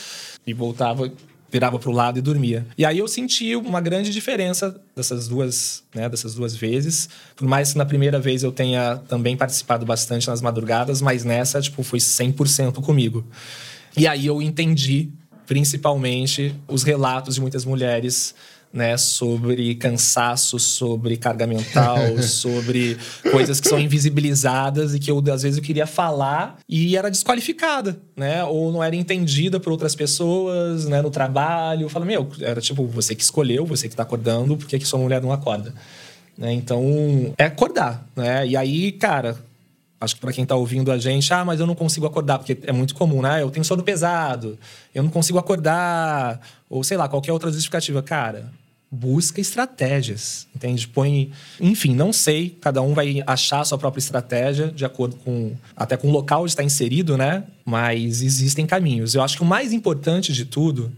e voltava virava para o lado e dormia. E aí eu senti uma grande diferença dessas duas, né, dessas duas vezes. Por mais que na primeira vez eu tenha também participado bastante nas madrugadas, mas nessa, tipo, foi 100% comigo. E aí eu entendi, principalmente, os relatos de muitas mulheres né, sobre cansaço, sobre carga mental, sobre coisas que são invisibilizadas e que eu às vezes eu queria falar e era desqualificada, né, ou não era entendida por outras pessoas, né, no trabalho. Eu falo, meu, era tipo você que escolheu, você que tá acordando, por que que sua mulher não acorda? Né, então, é acordar, né? E aí, cara, Acho que para quem tá ouvindo a gente, ah, mas eu não consigo acordar, porque é muito comum, né? Eu tenho sono pesado, eu não consigo acordar, ou sei lá, qualquer outra justificativa. Cara, busca estratégias, entende? Põe. Enfim, não sei, cada um vai achar a sua própria estratégia, de acordo com. até com o local onde está inserido, né? Mas existem caminhos. Eu acho que o mais importante de tudo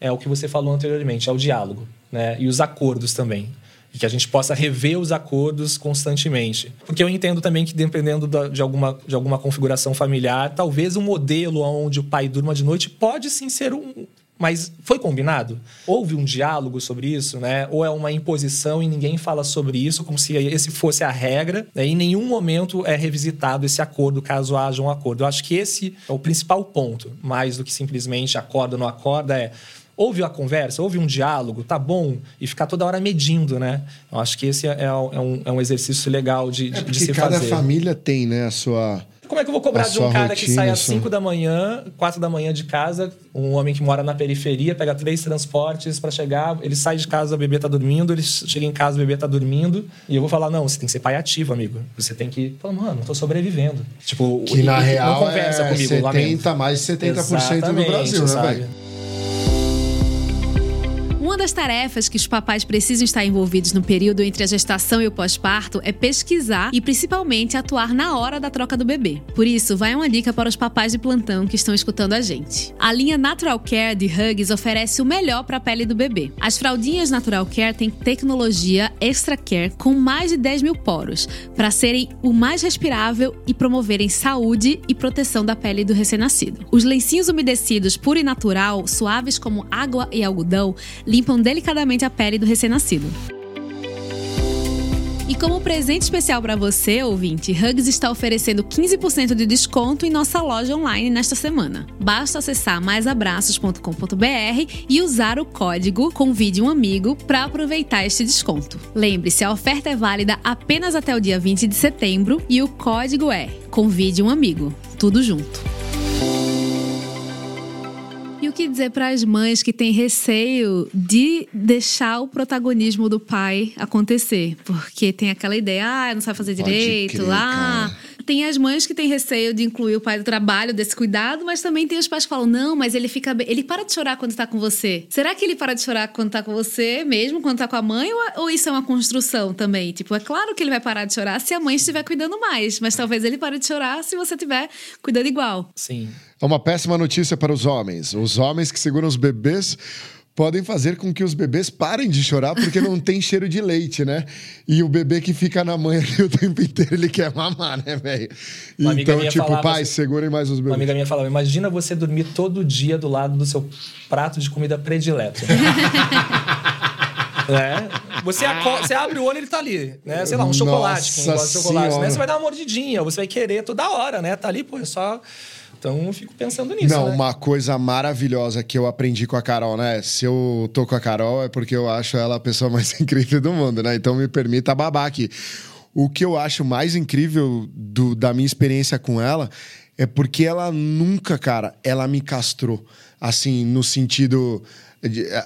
é o que você falou anteriormente, é o diálogo, né? E os acordos também e que a gente possa rever os acordos constantemente. Porque eu entendo também que dependendo de, alguma, de alguma configuração familiar, talvez um modelo onde o pai durma de noite pode sim ser um... Mas foi combinado? Houve um diálogo sobre isso, né? Ou é uma imposição e ninguém fala sobre isso, como se esse fosse a regra, né? em nenhum momento é revisitado esse acordo, caso haja um acordo. Eu acho que esse é o principal ponto, mais do que simplesmente acorda ou não acorda, é houve a conversa, houve um diálogo, tá bom, e ficar toda hora medindo, né? Eu acho que esse é, é um, é um exercício legal de, de, É de se cada fazer. família tem, né, a sua, Como é que eu vou cobrar A de um sua cara que rotina, sai a às sua- 5 da manhã, 4 da manhã de casa, um homem que mora na periferia, pega três transportes pra chegar, ele sai de casa, o bebê tá dormindo, ele chega em casa, o bebê tá dormindo, e eu vou falar: não, você tem que ser pai ativo, amigo. Você tem que. Falar, mano, eu tô sobrevivendo. Tipo, Que na não real conversa é comigo, 70, lamento. mais de 70% do Exatamente, Brasil, né, sabe? velho? Uma das tarefas que os papais precisam estar envolvidos no período entre a gestação e o pós-parto é pesquisar e principalmente atuar na hora da troca do bebê. Por isso, vai uma dica para os papais de plantão que estão escutando a gente. A linha Natural Care de Hugs oferece o melhor para a pele do bebê. As fraldinhas Natural Care têm tecnologia Extra Care com mais de 10 mil poros para serem o mais respirável e promoverem saúde e proteção da pele do recém-nascido. Os lencinhos umedecidos puro e natural, suaves como água e algodão, limpam delicadamente a pele do recém-nascido. E como presente especial para você, ouvinte, Hugs está oferecendo 15% de desconto em nossa loja online nesta semana. Basta acessar maisabraços.com.br e usar o código Convide um Amigo para aproveitar este desconto. Lembre-se, a oferta é válida apenas até o dia 20 de setembro e o código é Convide um Amigo. Tudo junto. O que dizer para as mães que têm receio de deixar o protagonismo do pai acontecer? Porque tem aquela ideia, ah, não sabe fazer Pode direito, crer, ah. cara. Tem as mães que têm receio de incluir o pai do trabalho, desse cuidado, mas também tem os pais que falam: não, mas ele fica bem. Ele para de chorar quando tá com você. Será que ele para de chorar quando tá com você, mesmo quando tá com a mãe? Ou, ou isso é uma construção também? Tipo, é claro que ele vai parar de chorar se a mãe estiver cuidando mais, mas talvez ele pare de chorar se você estiver cuidando igual. Sim. É uma péssima notícia para os homens. Os homens que seguram os bebês podem fazer com que os bebês parem de chorar porque não tem cheiro de leite, né? E o bebê que fica na mãe ali o tempo inteiro, ele quer mamar, né, velho? Uma Então, tipo, falava pai, assim- segurem mais os Uma bebês. amiga minha falava: imagina você dormir todo dia do lado do seu prato de comida predileto. né? Você, aco- você abre o olho ele tá ali, né? Sei lá, um chocolate, Nossa gosta de chocolate, né? Você vai dar uma mordidinha, você vai querer toda hora, né? Tá ali, pô, é só. Então eu fico pensando nisso. Não, né? uma coisa maravilhosa que eu aprendi com a Carol, né? Se eu tô com a Carol é porque eu acho ela a pessoa mais incrível do mundo, né? Então me permita babar aqui. O que eu acho mais incrível do- da minha experiência com ela é porque ela nunca, cara, ela me castrou. Assim, no sentido.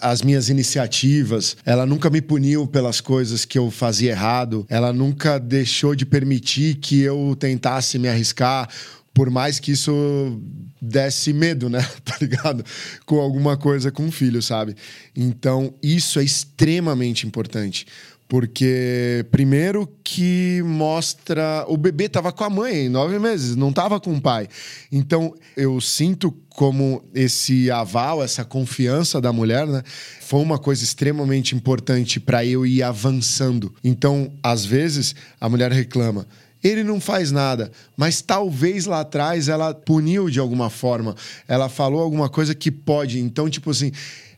as minhas iniciativas, ela nunca me puniu pelas coisas que eu fazia errado, ela nunca deixou de permitir que eu tentasse me arriscar, por mais que isso desse medo, né? Tá ligado? Com alguma coisa com o filho, sabe? Então, isso é extremamente importante. Porque, primeiro, que mostra. O bebê tava com a mãe nove meses, não tava com o pai. Então, eu sinto como esse aval, essa confiança da mulher, né? Foi uma coisa extremamente importante para eu ir avançando. Então, às vezes, a mulher reclama. Ele não faz nada, mas talvez lá atrás ela puniu de alguma forma. Ela falou alguma coisa que pode. Então, tipo assim,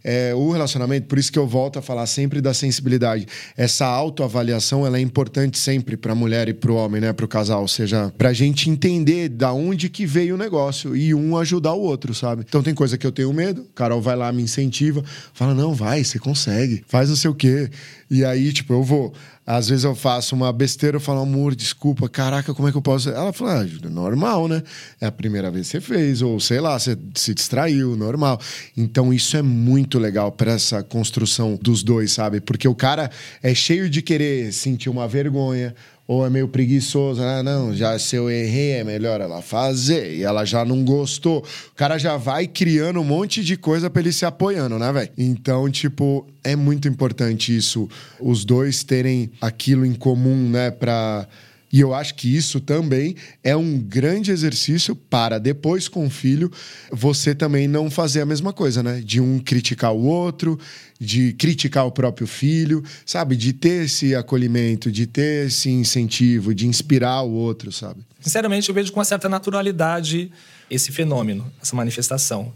é, o relacionamento, por isso que eu volto a falar sempre da sensibilidade. Essa autoavaliação, ela é importante sempre para a mulher e para o homem, né, para o casal, ou seja, para a gente entender da onde que veio o negócio e um ajudar o outro, sabe? Então tem coisa que eu tenho medo, Carol vai lá me incentiva, fala não, vai, você consegue, faz não sei o quê. E aí, tipo, eu vou. Às vezes eu faço uma besteira, eu falo, amor, desculpa, caraca, como é que eu posso. Ela fala, ah, Júlio, normal, né? É a primeira vez que você fez, ou sei lá, você se distraiu, normal. Então isso é muito legal para essa construção dos dois, sabe? Porque o cara é cheio de querer sentir uma vergonha, ou é meio preguiçoso, ah, não, já se eu errei é melhor ela fazer, e ela já não gostou. O cara já vai criando um monte de coisa pra ele se apoiando, né, velho? Então, tipo, é muito importante isso, os dois terem aquilo em comum, né, pra. E eu acho que isso também é um grande exercício para depois com o filho você também não fazer a mesma coisa, né? De um criticar o outro, de criticar o próprio filho, sabe? De ter esse acolhimento, de ter esse incentivo, de inspirar o outro, sabe? Sinceramente, eu vejo com uma certa naturalidade esse fenômeno, essa manifestação.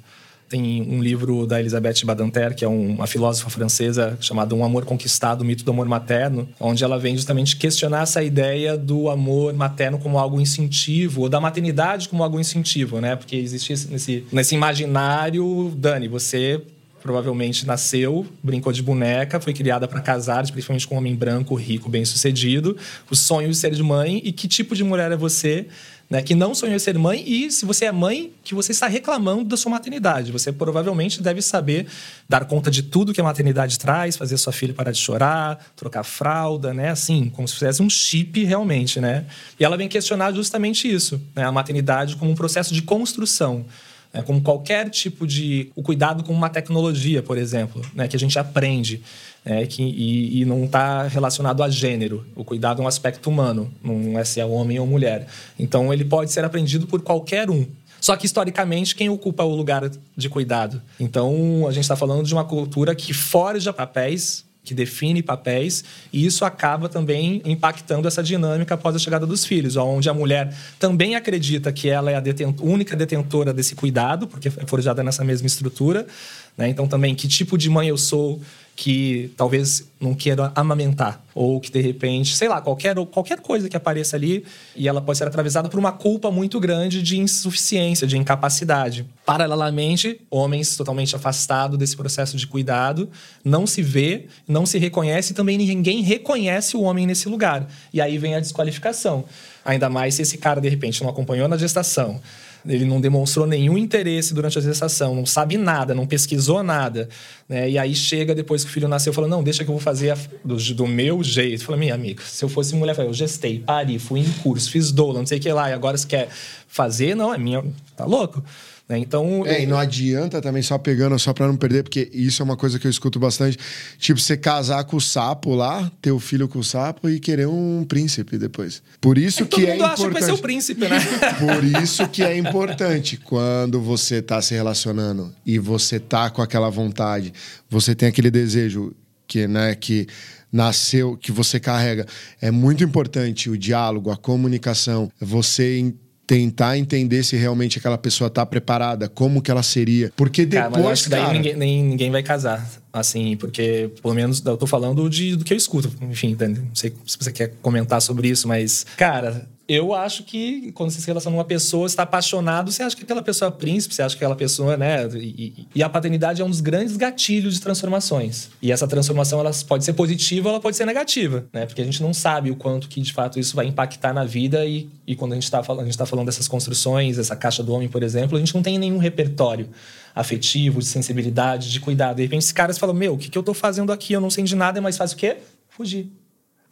Tem um livro da Elisabeth Badinter, que é um- uma filósofa francesa, chamado Um Amor Conquistado, o Mito do Amor Materno, onde ela vem justamente questionar essa ideia do amor materno como algo instintivo, ou da maternidade como algo instintivo, né? Porque existe esse- nesse, nesse imaginário, Dani, você provavelmente nasceu, brincou de boneca, foi criada para casar, principalmente com um homem branco, rico, bem-sucedido, o sonho de ser de mãe e que tipo de mulher é você né, que não sonhou ser mãe e se você é mãe, que você está reclamando da sua maternidade. Você provavelmente deve saber dar conta de tudo que a maternidade traz, fazer sua filha parar de chorar, trocar fralda, né, assim, como se fizesse um chip realmente, né? E ela vem questionar justamente isso, né, a maternidade como um processo de construção. Né, como qualquer tipo de. O cuidado com uma tecnologia, por exemplo, né, que a gente aprende é, que, e, e não está relacionado a gênero. O cuidado é um aspecto humano, não é se é homem ou mulher. Então, ele pode ser aprendido por qualquer um. Só que, historicamente, quem ocupa o lugar de cuidado? Então, a gente está falando de uma cultura que forja papéis que define papéis, e isso acaba também impactando essa dinâmica após a chegada dos filhos, onde a mulher também acredita que ela é a única detentora desse cuidado, porque é forjada nessa mesma estrutura. Né? Então, também, que tipo de mãe eu sou, que talvez não queira amamentar ou que de repente, sei lá, qualquer qualquer coisa que apareça ali e ela pode ser atravessada por uma culpa muito grande de insuficiência, de incapacidade. Paralelamente, homens totalmente afastados desse processo de cuidado, não se vê, não se reconhece e também ninguém reconhece o homem nesse lugar. E aí vem a desqualificação. Ainda mais se esse cara de repente não acompanhou na gestação ele não demonstrou nenhum interesse durante a gestação, não sabe nada, não pesquisou nada. Né? E aí chega depois que o filho nasceu, fala: Não, deixa que eu vou fazer do, do, meu jeito. Fala, minha amiga, se eu fosse mulher, eu gestei, pari, fui em curso, fiz doula, não sei o que lá, e agora você quer fazer? Não, é minha. Tá louco? Né? Então, é, eu... e não adianta também só pegando só para não perder, porque isso é uma coisa que eu escuto bastante. Tipo, você casar com o sapo lá, ter o filho com o sapo e querer um príncipe depois. Por isso é, que, é importante. Acha que vai ser o príncipe, né? Por isso que é importante quando você tá se relacionando e você tá com aquela vontade, você tem aquele desejo que, né, que nasceu, que você carrega. É muito importante o diálogo, a comunicação, você tentar entender se realmente aquela pessoa está preparada, como que ela seria. Porque depois, cara... Mas daí ninguém, nem, ninguém vai casar, assim, porque pelo menos eu tô falando de, do que eu escuto. Enfim, não sei se você quer comentar sobre isso, mas, cara, eu acho que quando você se relaciona com uma pessoa, está apaixonado, você acha que aquela pessoa é príncipe, você acha que aquela pessoa, né? E, e, a paternidade é um dos grandes gatilhos de transformações. E essa transformação ela pode ser positiva ou ela pode ser negativa, né? Porque a gente não sabe o quanto que de fato isso vai impactar na vida e, e quando a gente está falando, a gente tá falando dessas construções, essa caixa do homem, por exemplo, a gente não tem nenhum repertório afetivo, de sensibilidade, de cuidado. De repente, esse cara fala: Meu, o que, que eu estou fazendo aqui? Eu não sei de nada, é mais o quê? Fugir.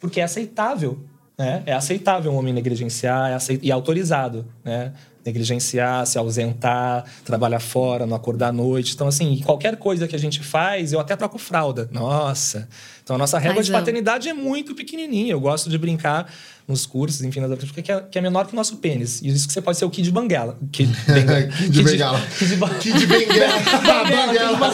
Porque é aceitável né? É aceitável um homem negligenciar é aceit... e é autorizado, né? Negligenciar, se ausentar, trabalhar fora, não acordar à noite. Então, assim, qualquer coisa que a gente faz, eu até troco fralda. Nossa! Então, a nossa régua Mas de paternidade é muito pequenininha. Eu gosto de brincar nos cursos, enfim, nas porque é, que é menor que o nosso pênis. E isso que você pode ser o Kid Banguela. Kid Bengala. Kid Bengala. Kid Bengala. Banguela.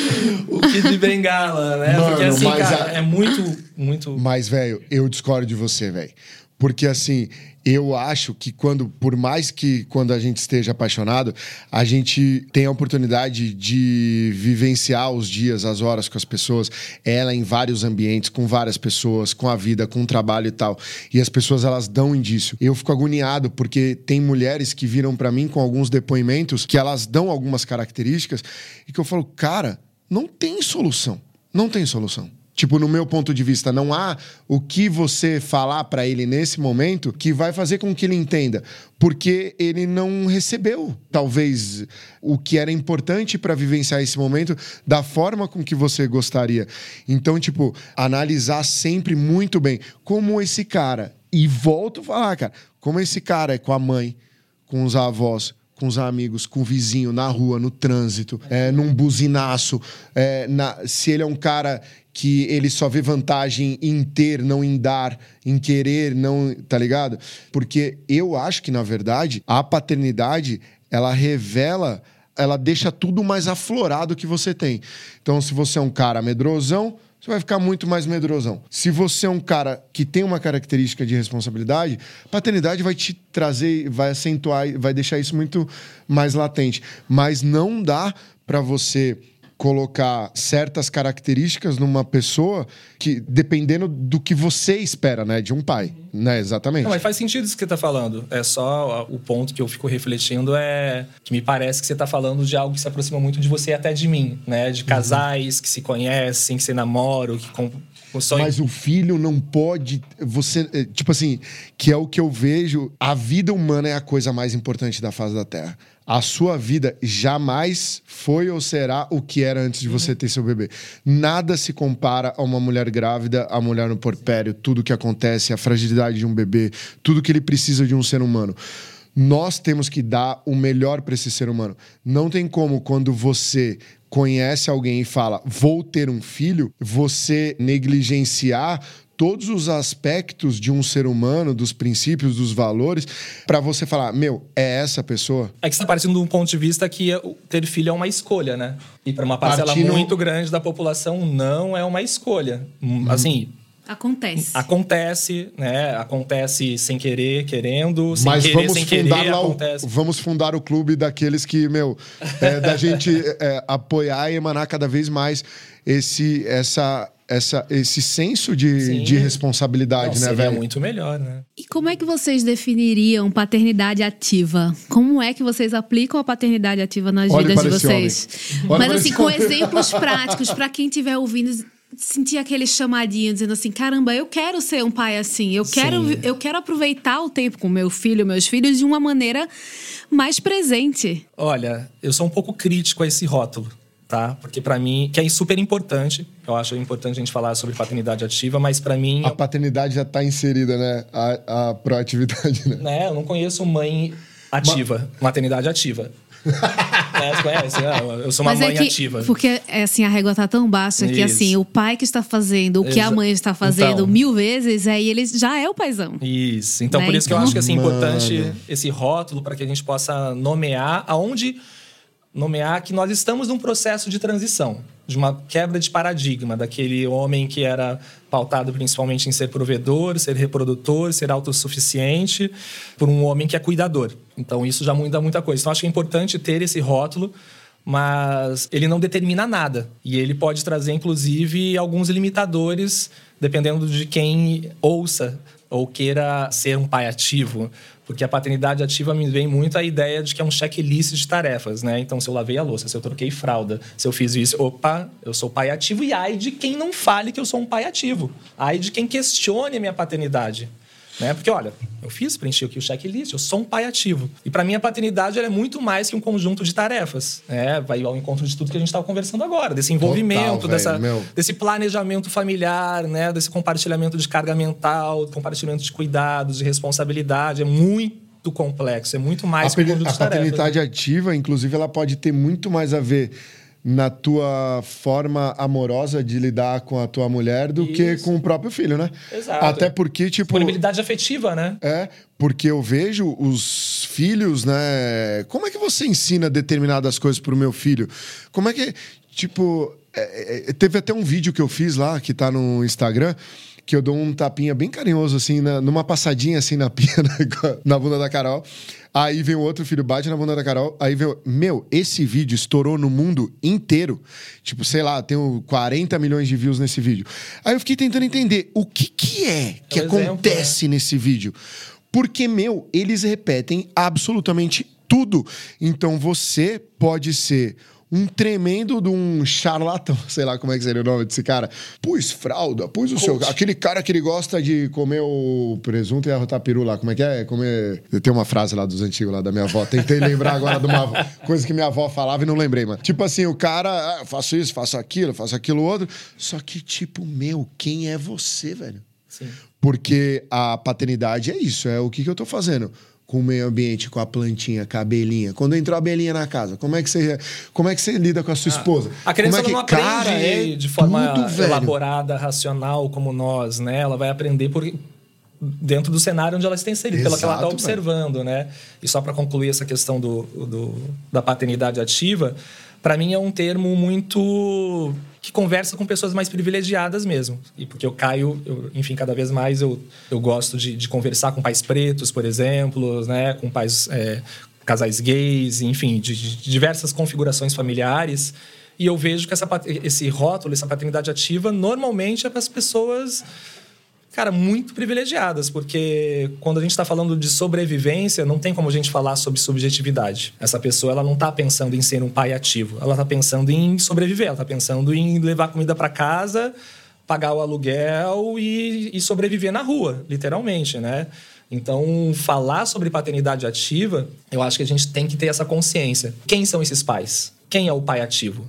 o Kid Bengala, né? Mano, porque assim, cara, a... é muito, muito... Mas, velho, eu discordo de você, velho. Porque assim, eu acho que quando, por mais que quando a gente esteja apaixonado, a gente tem a oportunidade de vivenciar os dias, as horas com as pessoas, ela em vários ambientes, com várias pessoas, com a vida, com o trabalho e tal. E as pessoas elas dão indício. Eu fico agoniado porque tem mulheres que viram para mim com alguns depoimentos que elas dão algumas características e que eu falo, cara, não tem solução. Não tem solução. Tipo, no meu ponto de vista, não há o que você falar para ele nesse momento que vai fazer com que ele entenda, porque ele não recebeu, talvez, o que era importante para vivenciar esse momento da forma com que você gostaria. Então, tipo, analisar sempre muito bem como esse cara, e volto a falar, cara, como esse cara é com a mãe, com os avós, com os amigos, com o vizinho, na rua, no trânsito, é, num buzinaço. É, na, se ele é um cara que ele só vê vantagem em ter, não em dar, em querer, não, tá ligado? Porque eu acho que na verdade a paternidade ela revela, ela deixa tudo mais aflorado que você tem. Então, se você é um cara medrosão, você vai ficar muito mais medrosão. Se você é um cara que tem uma característica de responsabilidade, paternidade vai te trazer, vai acentuar, vai deixar isso muito mais latente. Mas não dá para você colocar certas características numa pessoa que dependendo do que você espera, né, de um pai, né, exatamente. Não, mas faz sentido isso que você está falando. É só o ponto que eu fico refletindo é que me parece que você está falando de algo que se aproxima muito de você e até de mim, né, de casais uhum. que se conhecem, que se namoram, que com Mas o filho não pode. Você. eh, Tipo assim, que é o que eu vejo. A vida humana é a coisa mais importante da face da Terra. A sua vida jamais foi ou será o que era antes de você ter seu bebê. Nada se compara a uma mulher grávida, a mulher no porpério, tudo que acontece, a fragilidade de um bebê, tudo que ele precisa de um ser humano. Nós temos que dar o melhor para esse ser humano. Não tem como, quando você conhece alguém e fala, vou ter um filho, você negligenciar todos os aspectos de um ser humano, dos princípios, dos valores, para você falar, meu, é essa pessoa. É que você está partindo de um ponto de vista que o- ter filho é uma escolha, né? E para uma parcela Partindo- muito grande da população, não é uma escolha. Hum, Assim, Acontece. acontece, né? Acontece sem querer, querendo, sem Mas querer, vamos sem fundar querer, lá o, acontece. vamos fundar o clube daqueles que, meu, é, da gente é, apoiar e emanar cada vez mais esse, essa, essa, esse senso de, Sim. de responsabilidade, Não, né, seria velho? muito melhor, né? E como é que vocês definiriam paternidade ativa? Como é que vocês aplicam a paternidade ativa nas Olhe vidas de vocês? Mas assim, com homem. exemplos práticos para quem estiver ouvindo sentir aquele chamadinho dizendo assim, caramba, eu quero ser um pai assim, eu quero Sim. eu quero aproveitar o tempo com meu filho, meus filhos de uma maneira mais presente. Olha, eu sou um pouco crítico a esse rótulo, tá? Porque para mim, que é super importante, eu acho importante a gente falar sobre paternidade ativa, mas para mim, A paternidade já está inserida, né? A, a proatividade, né? né, eu não conheço mãe ativa, maternidade ativa. você conhece? Ah, Eu sou uma Mas mãe é que ativa. porque é assim a régua tá tão baixa que assim, o pai que está fazendo o que a Exa- mãe está fazendo Então. mil vezes, aí ele já é o paizão. Isso. Então, Né? por isso que eu acho que assim, é importante esse rótulo para que a gente possa nomear aonde nomear que nós estamos num processo de transição, de uma quebra de paradigma daquele homem que era pautado principalmente em ser provedor, ser reprodutor, ser autossuficiente, por um homem que é cuidador. Então isso já muda muita coisa. Então acho que é importante ter esse rótulo mas ele não determina nada. E ele pode trazer, inclusive, alguns limitadores, dependendo de quem ouça ou queira ser um pai ativo. Porque a paternidade ativa me vem muito a ideia de que é um checklist de tarefas, né? Então, se eu lavei a louça, se eu troquei fralda, se eu fiz isso, opa, eu sou pai ativo. E ai de quem não fale que eu sou um pai ativo. Ai de quem questione a minha paternidade. Né? Porque, olha, eu fiz, preenchi aqui o checklist, eu sou um pai ativo. E para mim a paternidade é muito mais que um conjunto de tarefas. Né? Vai ao encontro de tudo que a gente estava conversando agora, desse envolvimento, Total, dessa, meu. desse planejamento familiar, né? desse compartilhamento de carga mental, compartilhamento de cuidados, de responsabilidade. É muito complexo, é muito mais A, que um a de tarefas. paternidade ativa, inclusive, ela pode ter muito mais a ver na tua forma amorosa de lidar com a tua mulher do que Isso. com o próprio filho, né? Exato. Até porque, tipo. Disponibilidade afetiva, né? É, porque eu vejo os filhos, né? Como é que você ensina determinadas coisas pro meu filho? Como é que, tipo, é, é, teve até um vídeo que eu fiz lá, que tá no Instagram, que eu dou um tapinha bem carinhoso, assim, na- numa passadinha, assim, na pia, na, na bunda da Carol. Aí vem o outro filho, bate na bunda da Carol. Aí vem. o- Meu, esse vídeo estourou no mundo inteiro. Tipo, sei lá, tenho 40 milhões de views nesse vídeo. Aí eu fiquei tentando entender o que, que é que É um exemplo, acontece nesse vídeo. Porque, meu, eles repetem absolutamente tudo. Então você pode ser um tremendo de um charlatão, sei lá como é que seria o nome desse cara. Pus fralda, pus o seu. Aquele cara que ele gosta de comer o presunto e arrotar peru lá. Como é que é? Comer. Tem uma frase lá dos antigos, lá da minha avó. Tentei lembrar agora de uma coisa que minha avó falava e não lembrei, mano. Tipo assim, o cara, ah, eu faço isso, faço aquilo, faço aquilo outro. Só que, tipo, meu, quem é você, velho? Sim. Porque a paternidade é isso, é o que, que eu tô fazendo com o meio ambiente, com a plantinha, com a abelhinha. Quando entrou a abelhinha na casa, como é que você, como é que você lida com a sua esposa? A criança é que, não aprende cara, é de forma tudo, velho. elaborada, racional, como nós, né? Ela vai aprender por dentro do cenário onde ela está inserida, pelo que ela está observando, né? E só para concluir essa questão do, do- da paternidade ativa, para mim é um termo muito que conversa com pessoas mais privilegiadas mesmo. E porque eu caio, eu, enfim, cada vez mais eu, eu gosto de, de conversar com pais pretos, por exemplo, né? Com pais é, casais gays, enfim, de, de diversas configurações familiares. E eu vejo que essa, esse rótulo, essa paternidade ativa, normalmente é para as pessoas, cara, muito privilegiadas, porque quando a gente está falando de sobrevivência, não tem como a gente falar sobre subjetividade. Essa pessoa, ela não está pensando em ser um pai ativo, ela está pensando em sobreviver, ela está pensando em levar comida para casa, pagar o aluguel e, e sobreviver na rua, literalmente, né? Então, falar sobre paternidade ativa, eu acho que a gente tem que ter essa consciência. Quem são esses pais? Quem é o pai ativo?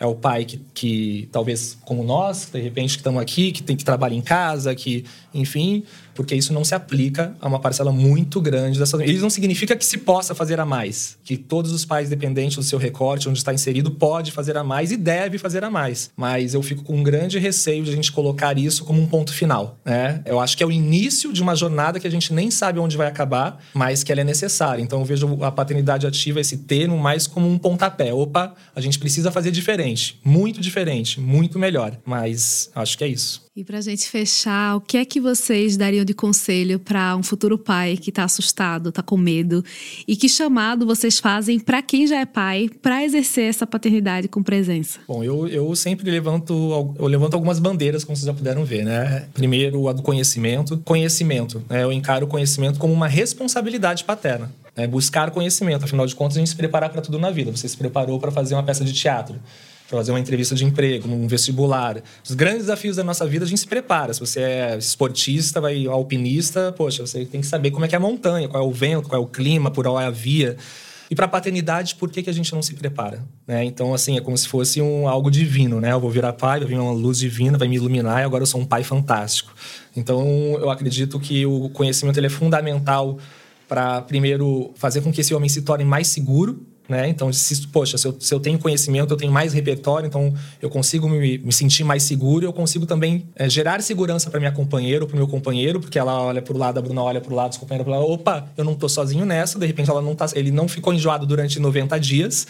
É o pai que, que talvez como nós, de repente que estamos aqui, que tem que trabalhar em casa, que, enfim, porque isso não se aplica a uma parcela muito grande dessa. Isso não significa que se possa fazer a mais, que todos os pais dependentes do seu recorte, onde está inserido, pode fazer a mais e deve fazer a mais. Mas eu fico com um grande receio de a gente colocar isso como um ponto final, né? Eu acho que é o início de uma jornada que a gente nem sabe onde vai acabar, mas que ela é necessária. Então eu vejo a paternidade ativa esse termo mais como um pontapé. Opa, a gente precisa fazer diferente, muito diferente, muito melhor. Mas acho que é isso. E para a gente fechar, o que é que vocês dariam de conselho para um futuro pai que está assustado, está com medo? E que chamado vocês fazem para quem já é pai para exercer essa paternidade com presença? Bom, eu, eu sempre levanto, eu levanto algumas bandeiras, como vocês já puderam ver, né? Primeiro, a do conhecimento. Conhecimento, né? Eu encaro o conhecimento como uma responsabilidade paterna. É buscar conhecimento, afinal de contas, a gente se preparar para tudo na vida. Você se preparou para fazer uma peça de teatro para fazer uma entrevista de emprego, um vestibular. Os grandes desafios da nossa vida a gente se prepara. Se você é esportista, vai alpinista, poxa, você tem que saber como é que é a montanha, qual é o vento, qual é o clima, por onde é a via. E para a paternidade, por que, que a gente não se prepara? Né? Então, assim, é como se fosse um, algo divino, né? Eu vou virar pai, vai vir uma luz divina, vai me iluminar e agora eu sou um pai fantástico. Então, eu acredito que o conhecimento ele é fundamental para, primeiro, fazer com que esse homem se torne mais seguro, né? Então, se, poxa, se eu, se eu, tenho conhecimento, eu tenho mais repertório, então eu consigo me, me sentir mais seguro, eu consigo também é, gerar segurança para minha companheira ou para meu companheiro, porque ela olha para o lado, a Bruna olha para o lado, os companheiros falam, opa, eu não estou sozinho nessa, de repente ela não tá, ele não ficou enjoado durante 90 dias,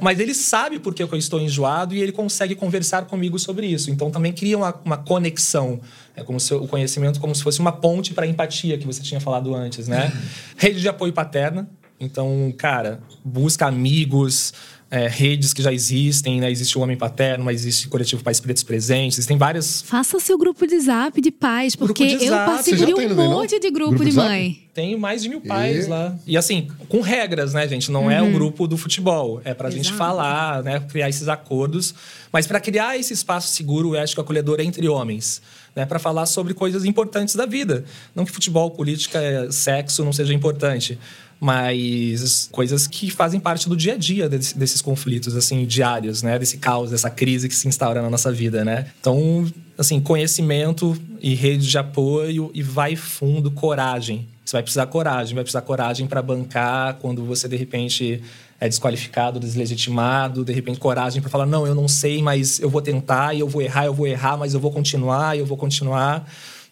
mas ele sabe por que eu estou enjoado e ele consegue conversar comigo sobre isso. Então, também cria uma, uma conexão é como se o conhecimento como se fosse uma ponte para a empatia que você tinha falado antes, né? Uhum. Rede de apoio paterna, então, cara, busca amigos, é, redes que já existem, né? Existe o Homem Paterno, mas existe o Coletivo Pais Pretos Presentes, existem várias... Faça seu grupo de zap de pais, porque de eu participo de um monte de grupo, grupo de, de mãe. Tenho mais de mil pais e... lá. E assim, com regras, né, gente? Não uhum. é um uhum. grupo do futebol. É pra Exato. gente falar, né? Criar esses acordos. Mas para criar esse espaço seguro, ético, acolhedor entre homens. Né, para falar sobre coisas importantes da vida. Não que futebol, política, sexo não seja importante, mas coisas que fazem parte do dia a dia desse, desses conflitos, assim, diários, né? Desse caos, dessa crise que se instaura na nossa vida, né? Então, assim, conhecimento e rede de apoio e vai fundo, coragem. Você vai precisar coragem, vai precisar coragem para bancar quando você de repente é desqualificado, deslegitimado, de repente coragem para falar não, eu não sei, mas eu vou tentar e eu vou errar, eu vou errar, mas eu vou continuar, eu vou continuar.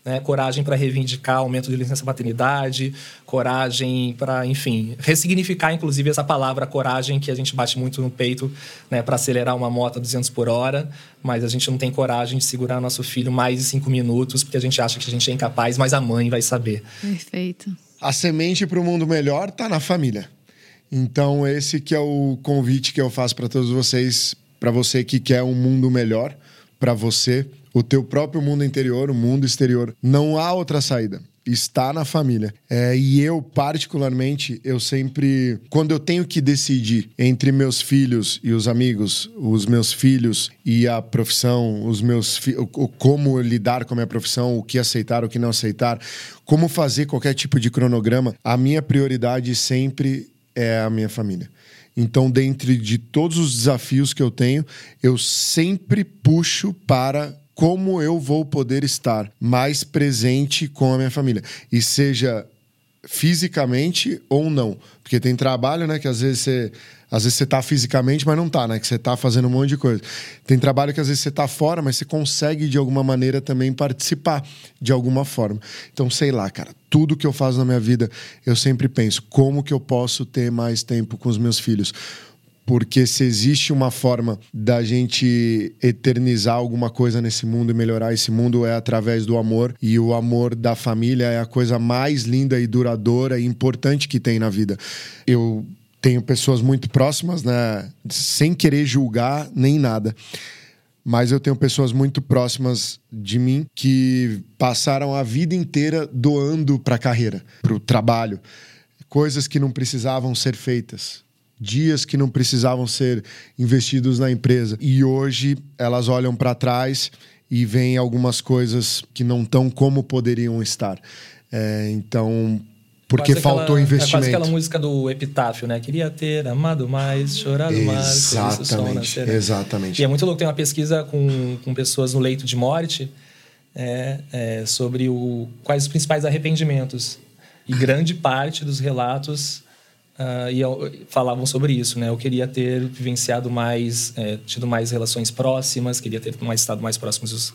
Né? coragem para reivindicar aumento de licença paternidade, coragem para, enfim, ressignificar, inclusive, essa palavra coragem que a gente bate muito no peito né, para acelerar uma moto a 200 por hora, mas a gente não tem coragem de segurar nosso filho mais de cinco minutos porque a gente acha que a gente é incapaz, mas a mãe vai saber. Perfeito. A semente para o mundo melhor está na família. Então, esse que é o convite que eu faço para todos vocês, para você que quer um mundo melhor para você, o teu próprio mundo interior, o mundo exterior. Não há outra saída está na família. É, e eu, particularmente, eu sempre. Quando eu tenho que decidir entre meus filhos e os amigos, os meus filhos e a profissão, os meus como lidar com a minha profissão, o que aceitar, o que não aceitar, como fazer qualquer tipo de cronograma, a minha prioridade sempre é a minha família. Então, dentre de todos os desafios que eu tenho, eu sempre puxo para como eu vou poder estar mais presente com a minha família. E seja fisicamente ou não. Porque tem trabalho, né, que às vezes você às vezes você tá fisicamente, mas não tá, né? Que você tá fazendo um monte de coisa. Tem trabalho que às vezes você tá fora, mas você consegue de alguma maneira também participar de alguma forma. Então, sei lá, cara, tudo que eu faço na minha vida, eu sempre penso como que eu posso ter mais tempo com os meus filhos porque se existe uma forma da gente eternizar alguma coisa nesse mundo e melhorar esse mundo é através do amor e o amor da família é a coisa mais linda e duradoura e importante que tem na vida. Eu tenho pessoas muito próximas, né, sem querer julgar nem nada. Mas eu tenho pessoas muito próximas de mim que passaram a vida inteira doando para a carreira, para o trabalho, coisas que não precisavam ser feitas dias que não precisavam ser investidos na empresa. E hoje elas olham para trás e vem algumas coisas que não estão como poderiam estar. É, então, porque Quase faltou aquela- investimento. É quase aquela música do Epitáfio, né? Queria ter amado mais, chorado mais. o sol Exatamente, nascerá. exatamente. E é muito louco, tem uma pesquisa com, com pessoas no leito de morte é, é, sobre o, quais os principais arrependimentos. E grande parte dos relatos ah, iam- falavam sobre isso, né? Eu queria ter vivenciado mais, é, tido mais relações próximas, queria ter mais estado mais próximos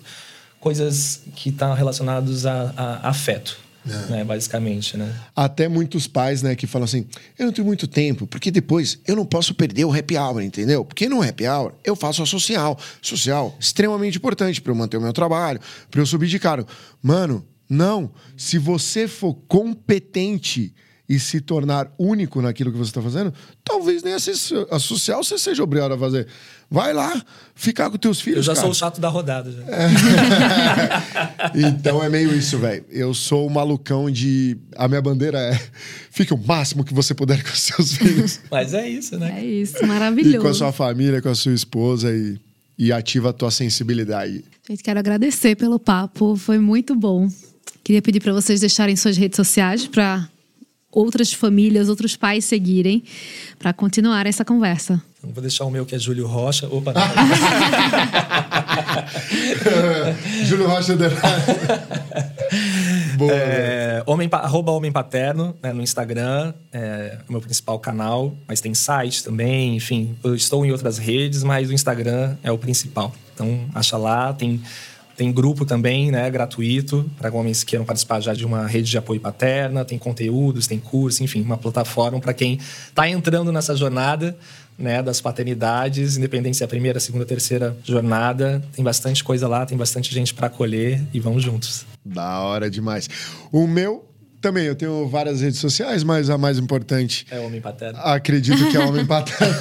coisas que estão relacionadas a, a afeto, É. né? Basicamente, né? Até muitos pais, né, que falam assim: eu não tenho muito tempo, porque depois eu não posso perder o happy hour, entendeu? Porque no happy hour eu faço a social. Social, extremamente importante para eu manter o meu trabalho, para eu subir de cargo. Mano, não. Se você for competente e se tornar único naquilo que você está fazendo, talvez nem a, so- a social você seja obrigado a fazer. Vai lá, ficar com teus filhos. Eu já cara. sou o chato da rodada. Já. Então é meio isso, velho. Eu sou o malucão de. A minha bandeira é. Fique o máximo que você puder com seus filhos. Mas é isso, né? É isso, e maravilhoso. com a sua família, com a sua esposa e, e ativa a tua sensibilidade. Gente, quero agradecer pelo papo, foi muito bom. Queria pedir para vocês deixarem suas redes sociais para outras famílias, outros pais seguirem, para continuar essa conversa. Então, vou deixar o meu que é Júlio Rocha. Opa, Júlio Rocha de... Boa. É, homem, arroba Homem Paterno né, no Instagram, é o meu principal canal, mas tem site também, enfim. Eu estou em outras redes, mas o Instagram é o principal. Então, acha lá, tem, tem grupo também, né, gratuito, para homens que queiram participar já de uma rede de apoio paterna, tem conteúdos, tem curso, enfim, uma plataforma para quem está entrando nessa jornada. Né, das paternidades, independente se é a primeira, segunda, terceira jornada, tem bastante coisa lá, tem bastante gente para acolher e vamos juntos. Da hora demais. O meu também, eu tenho várias redes sociais, mas a mais importante. É homem paterno. Acredito que é homem paterno.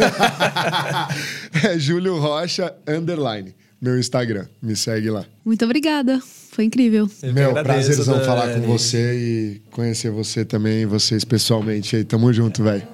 é Júlio Rocha Underline. Meu Instagram. Me segue lá. Muito obrigada, foi incrível. Eu Meu, agradeço, prazerzão Dani. falar com você e conhecer você também, vocês pessoalmente aí. Tamo junto, velho.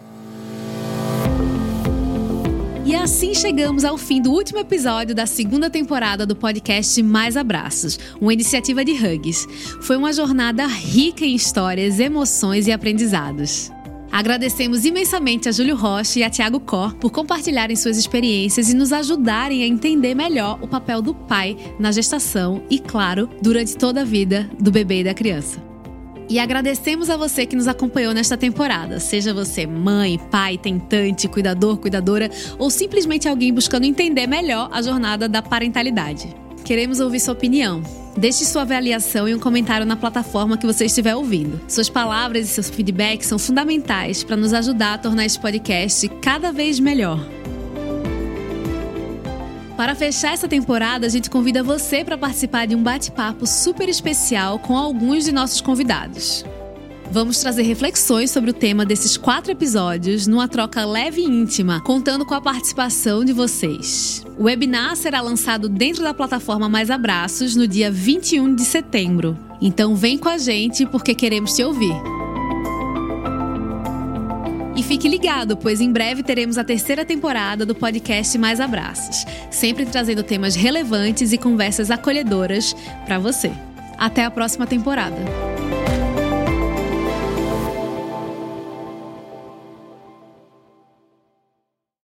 E assim chegamos ao fim do último episódio da segunda temporada do podcast Mais Abraços, uma iniciativa de Hugs. Foi uma jornada rica em histórias, emoções e aprendizados. Agradecemos imensamente a Júlio Rocha e a Tiago Cor por compartilharem suas experiências e nos ajudarem a entender melhor o papel do pai na gestação e, claro, durante toda a vida do bebê e da criança. E agradecemos a você que nos acompanhou nesta temporada, seja você mãe, pai, tentante, cuidador, cuidadora ou simplesmente alguém buscando entender melhor a jornada da parentalidade. Queremos ouvir sua opinião. Deixe sua avaliação e um comentário na plataforma que você estiver ouvindo. Suas palavras e seus feedbacks são fundamentais para nos ajudar a tornar este podcast cada vez melhor. Para fechar essa temporada, a gente convida você para participar de um bate-papo super especial com alguns de nossos convidados. Vamos trazer reflexões sobre o tema desses quatro episódios numa troca leve e íntima, contando com a participação de vocês. O webinar será lançado dentro da plataforma Mais Abraços no dia 21 de setembro. Então vem com a gente porque queremos te ouvir. E fique ligado, pois em breve teremos a terceira temporada do podcast Mais Abraços, sempre trazendo temas relevantes e conversas acolhedoras para você. Até a próxima temporada.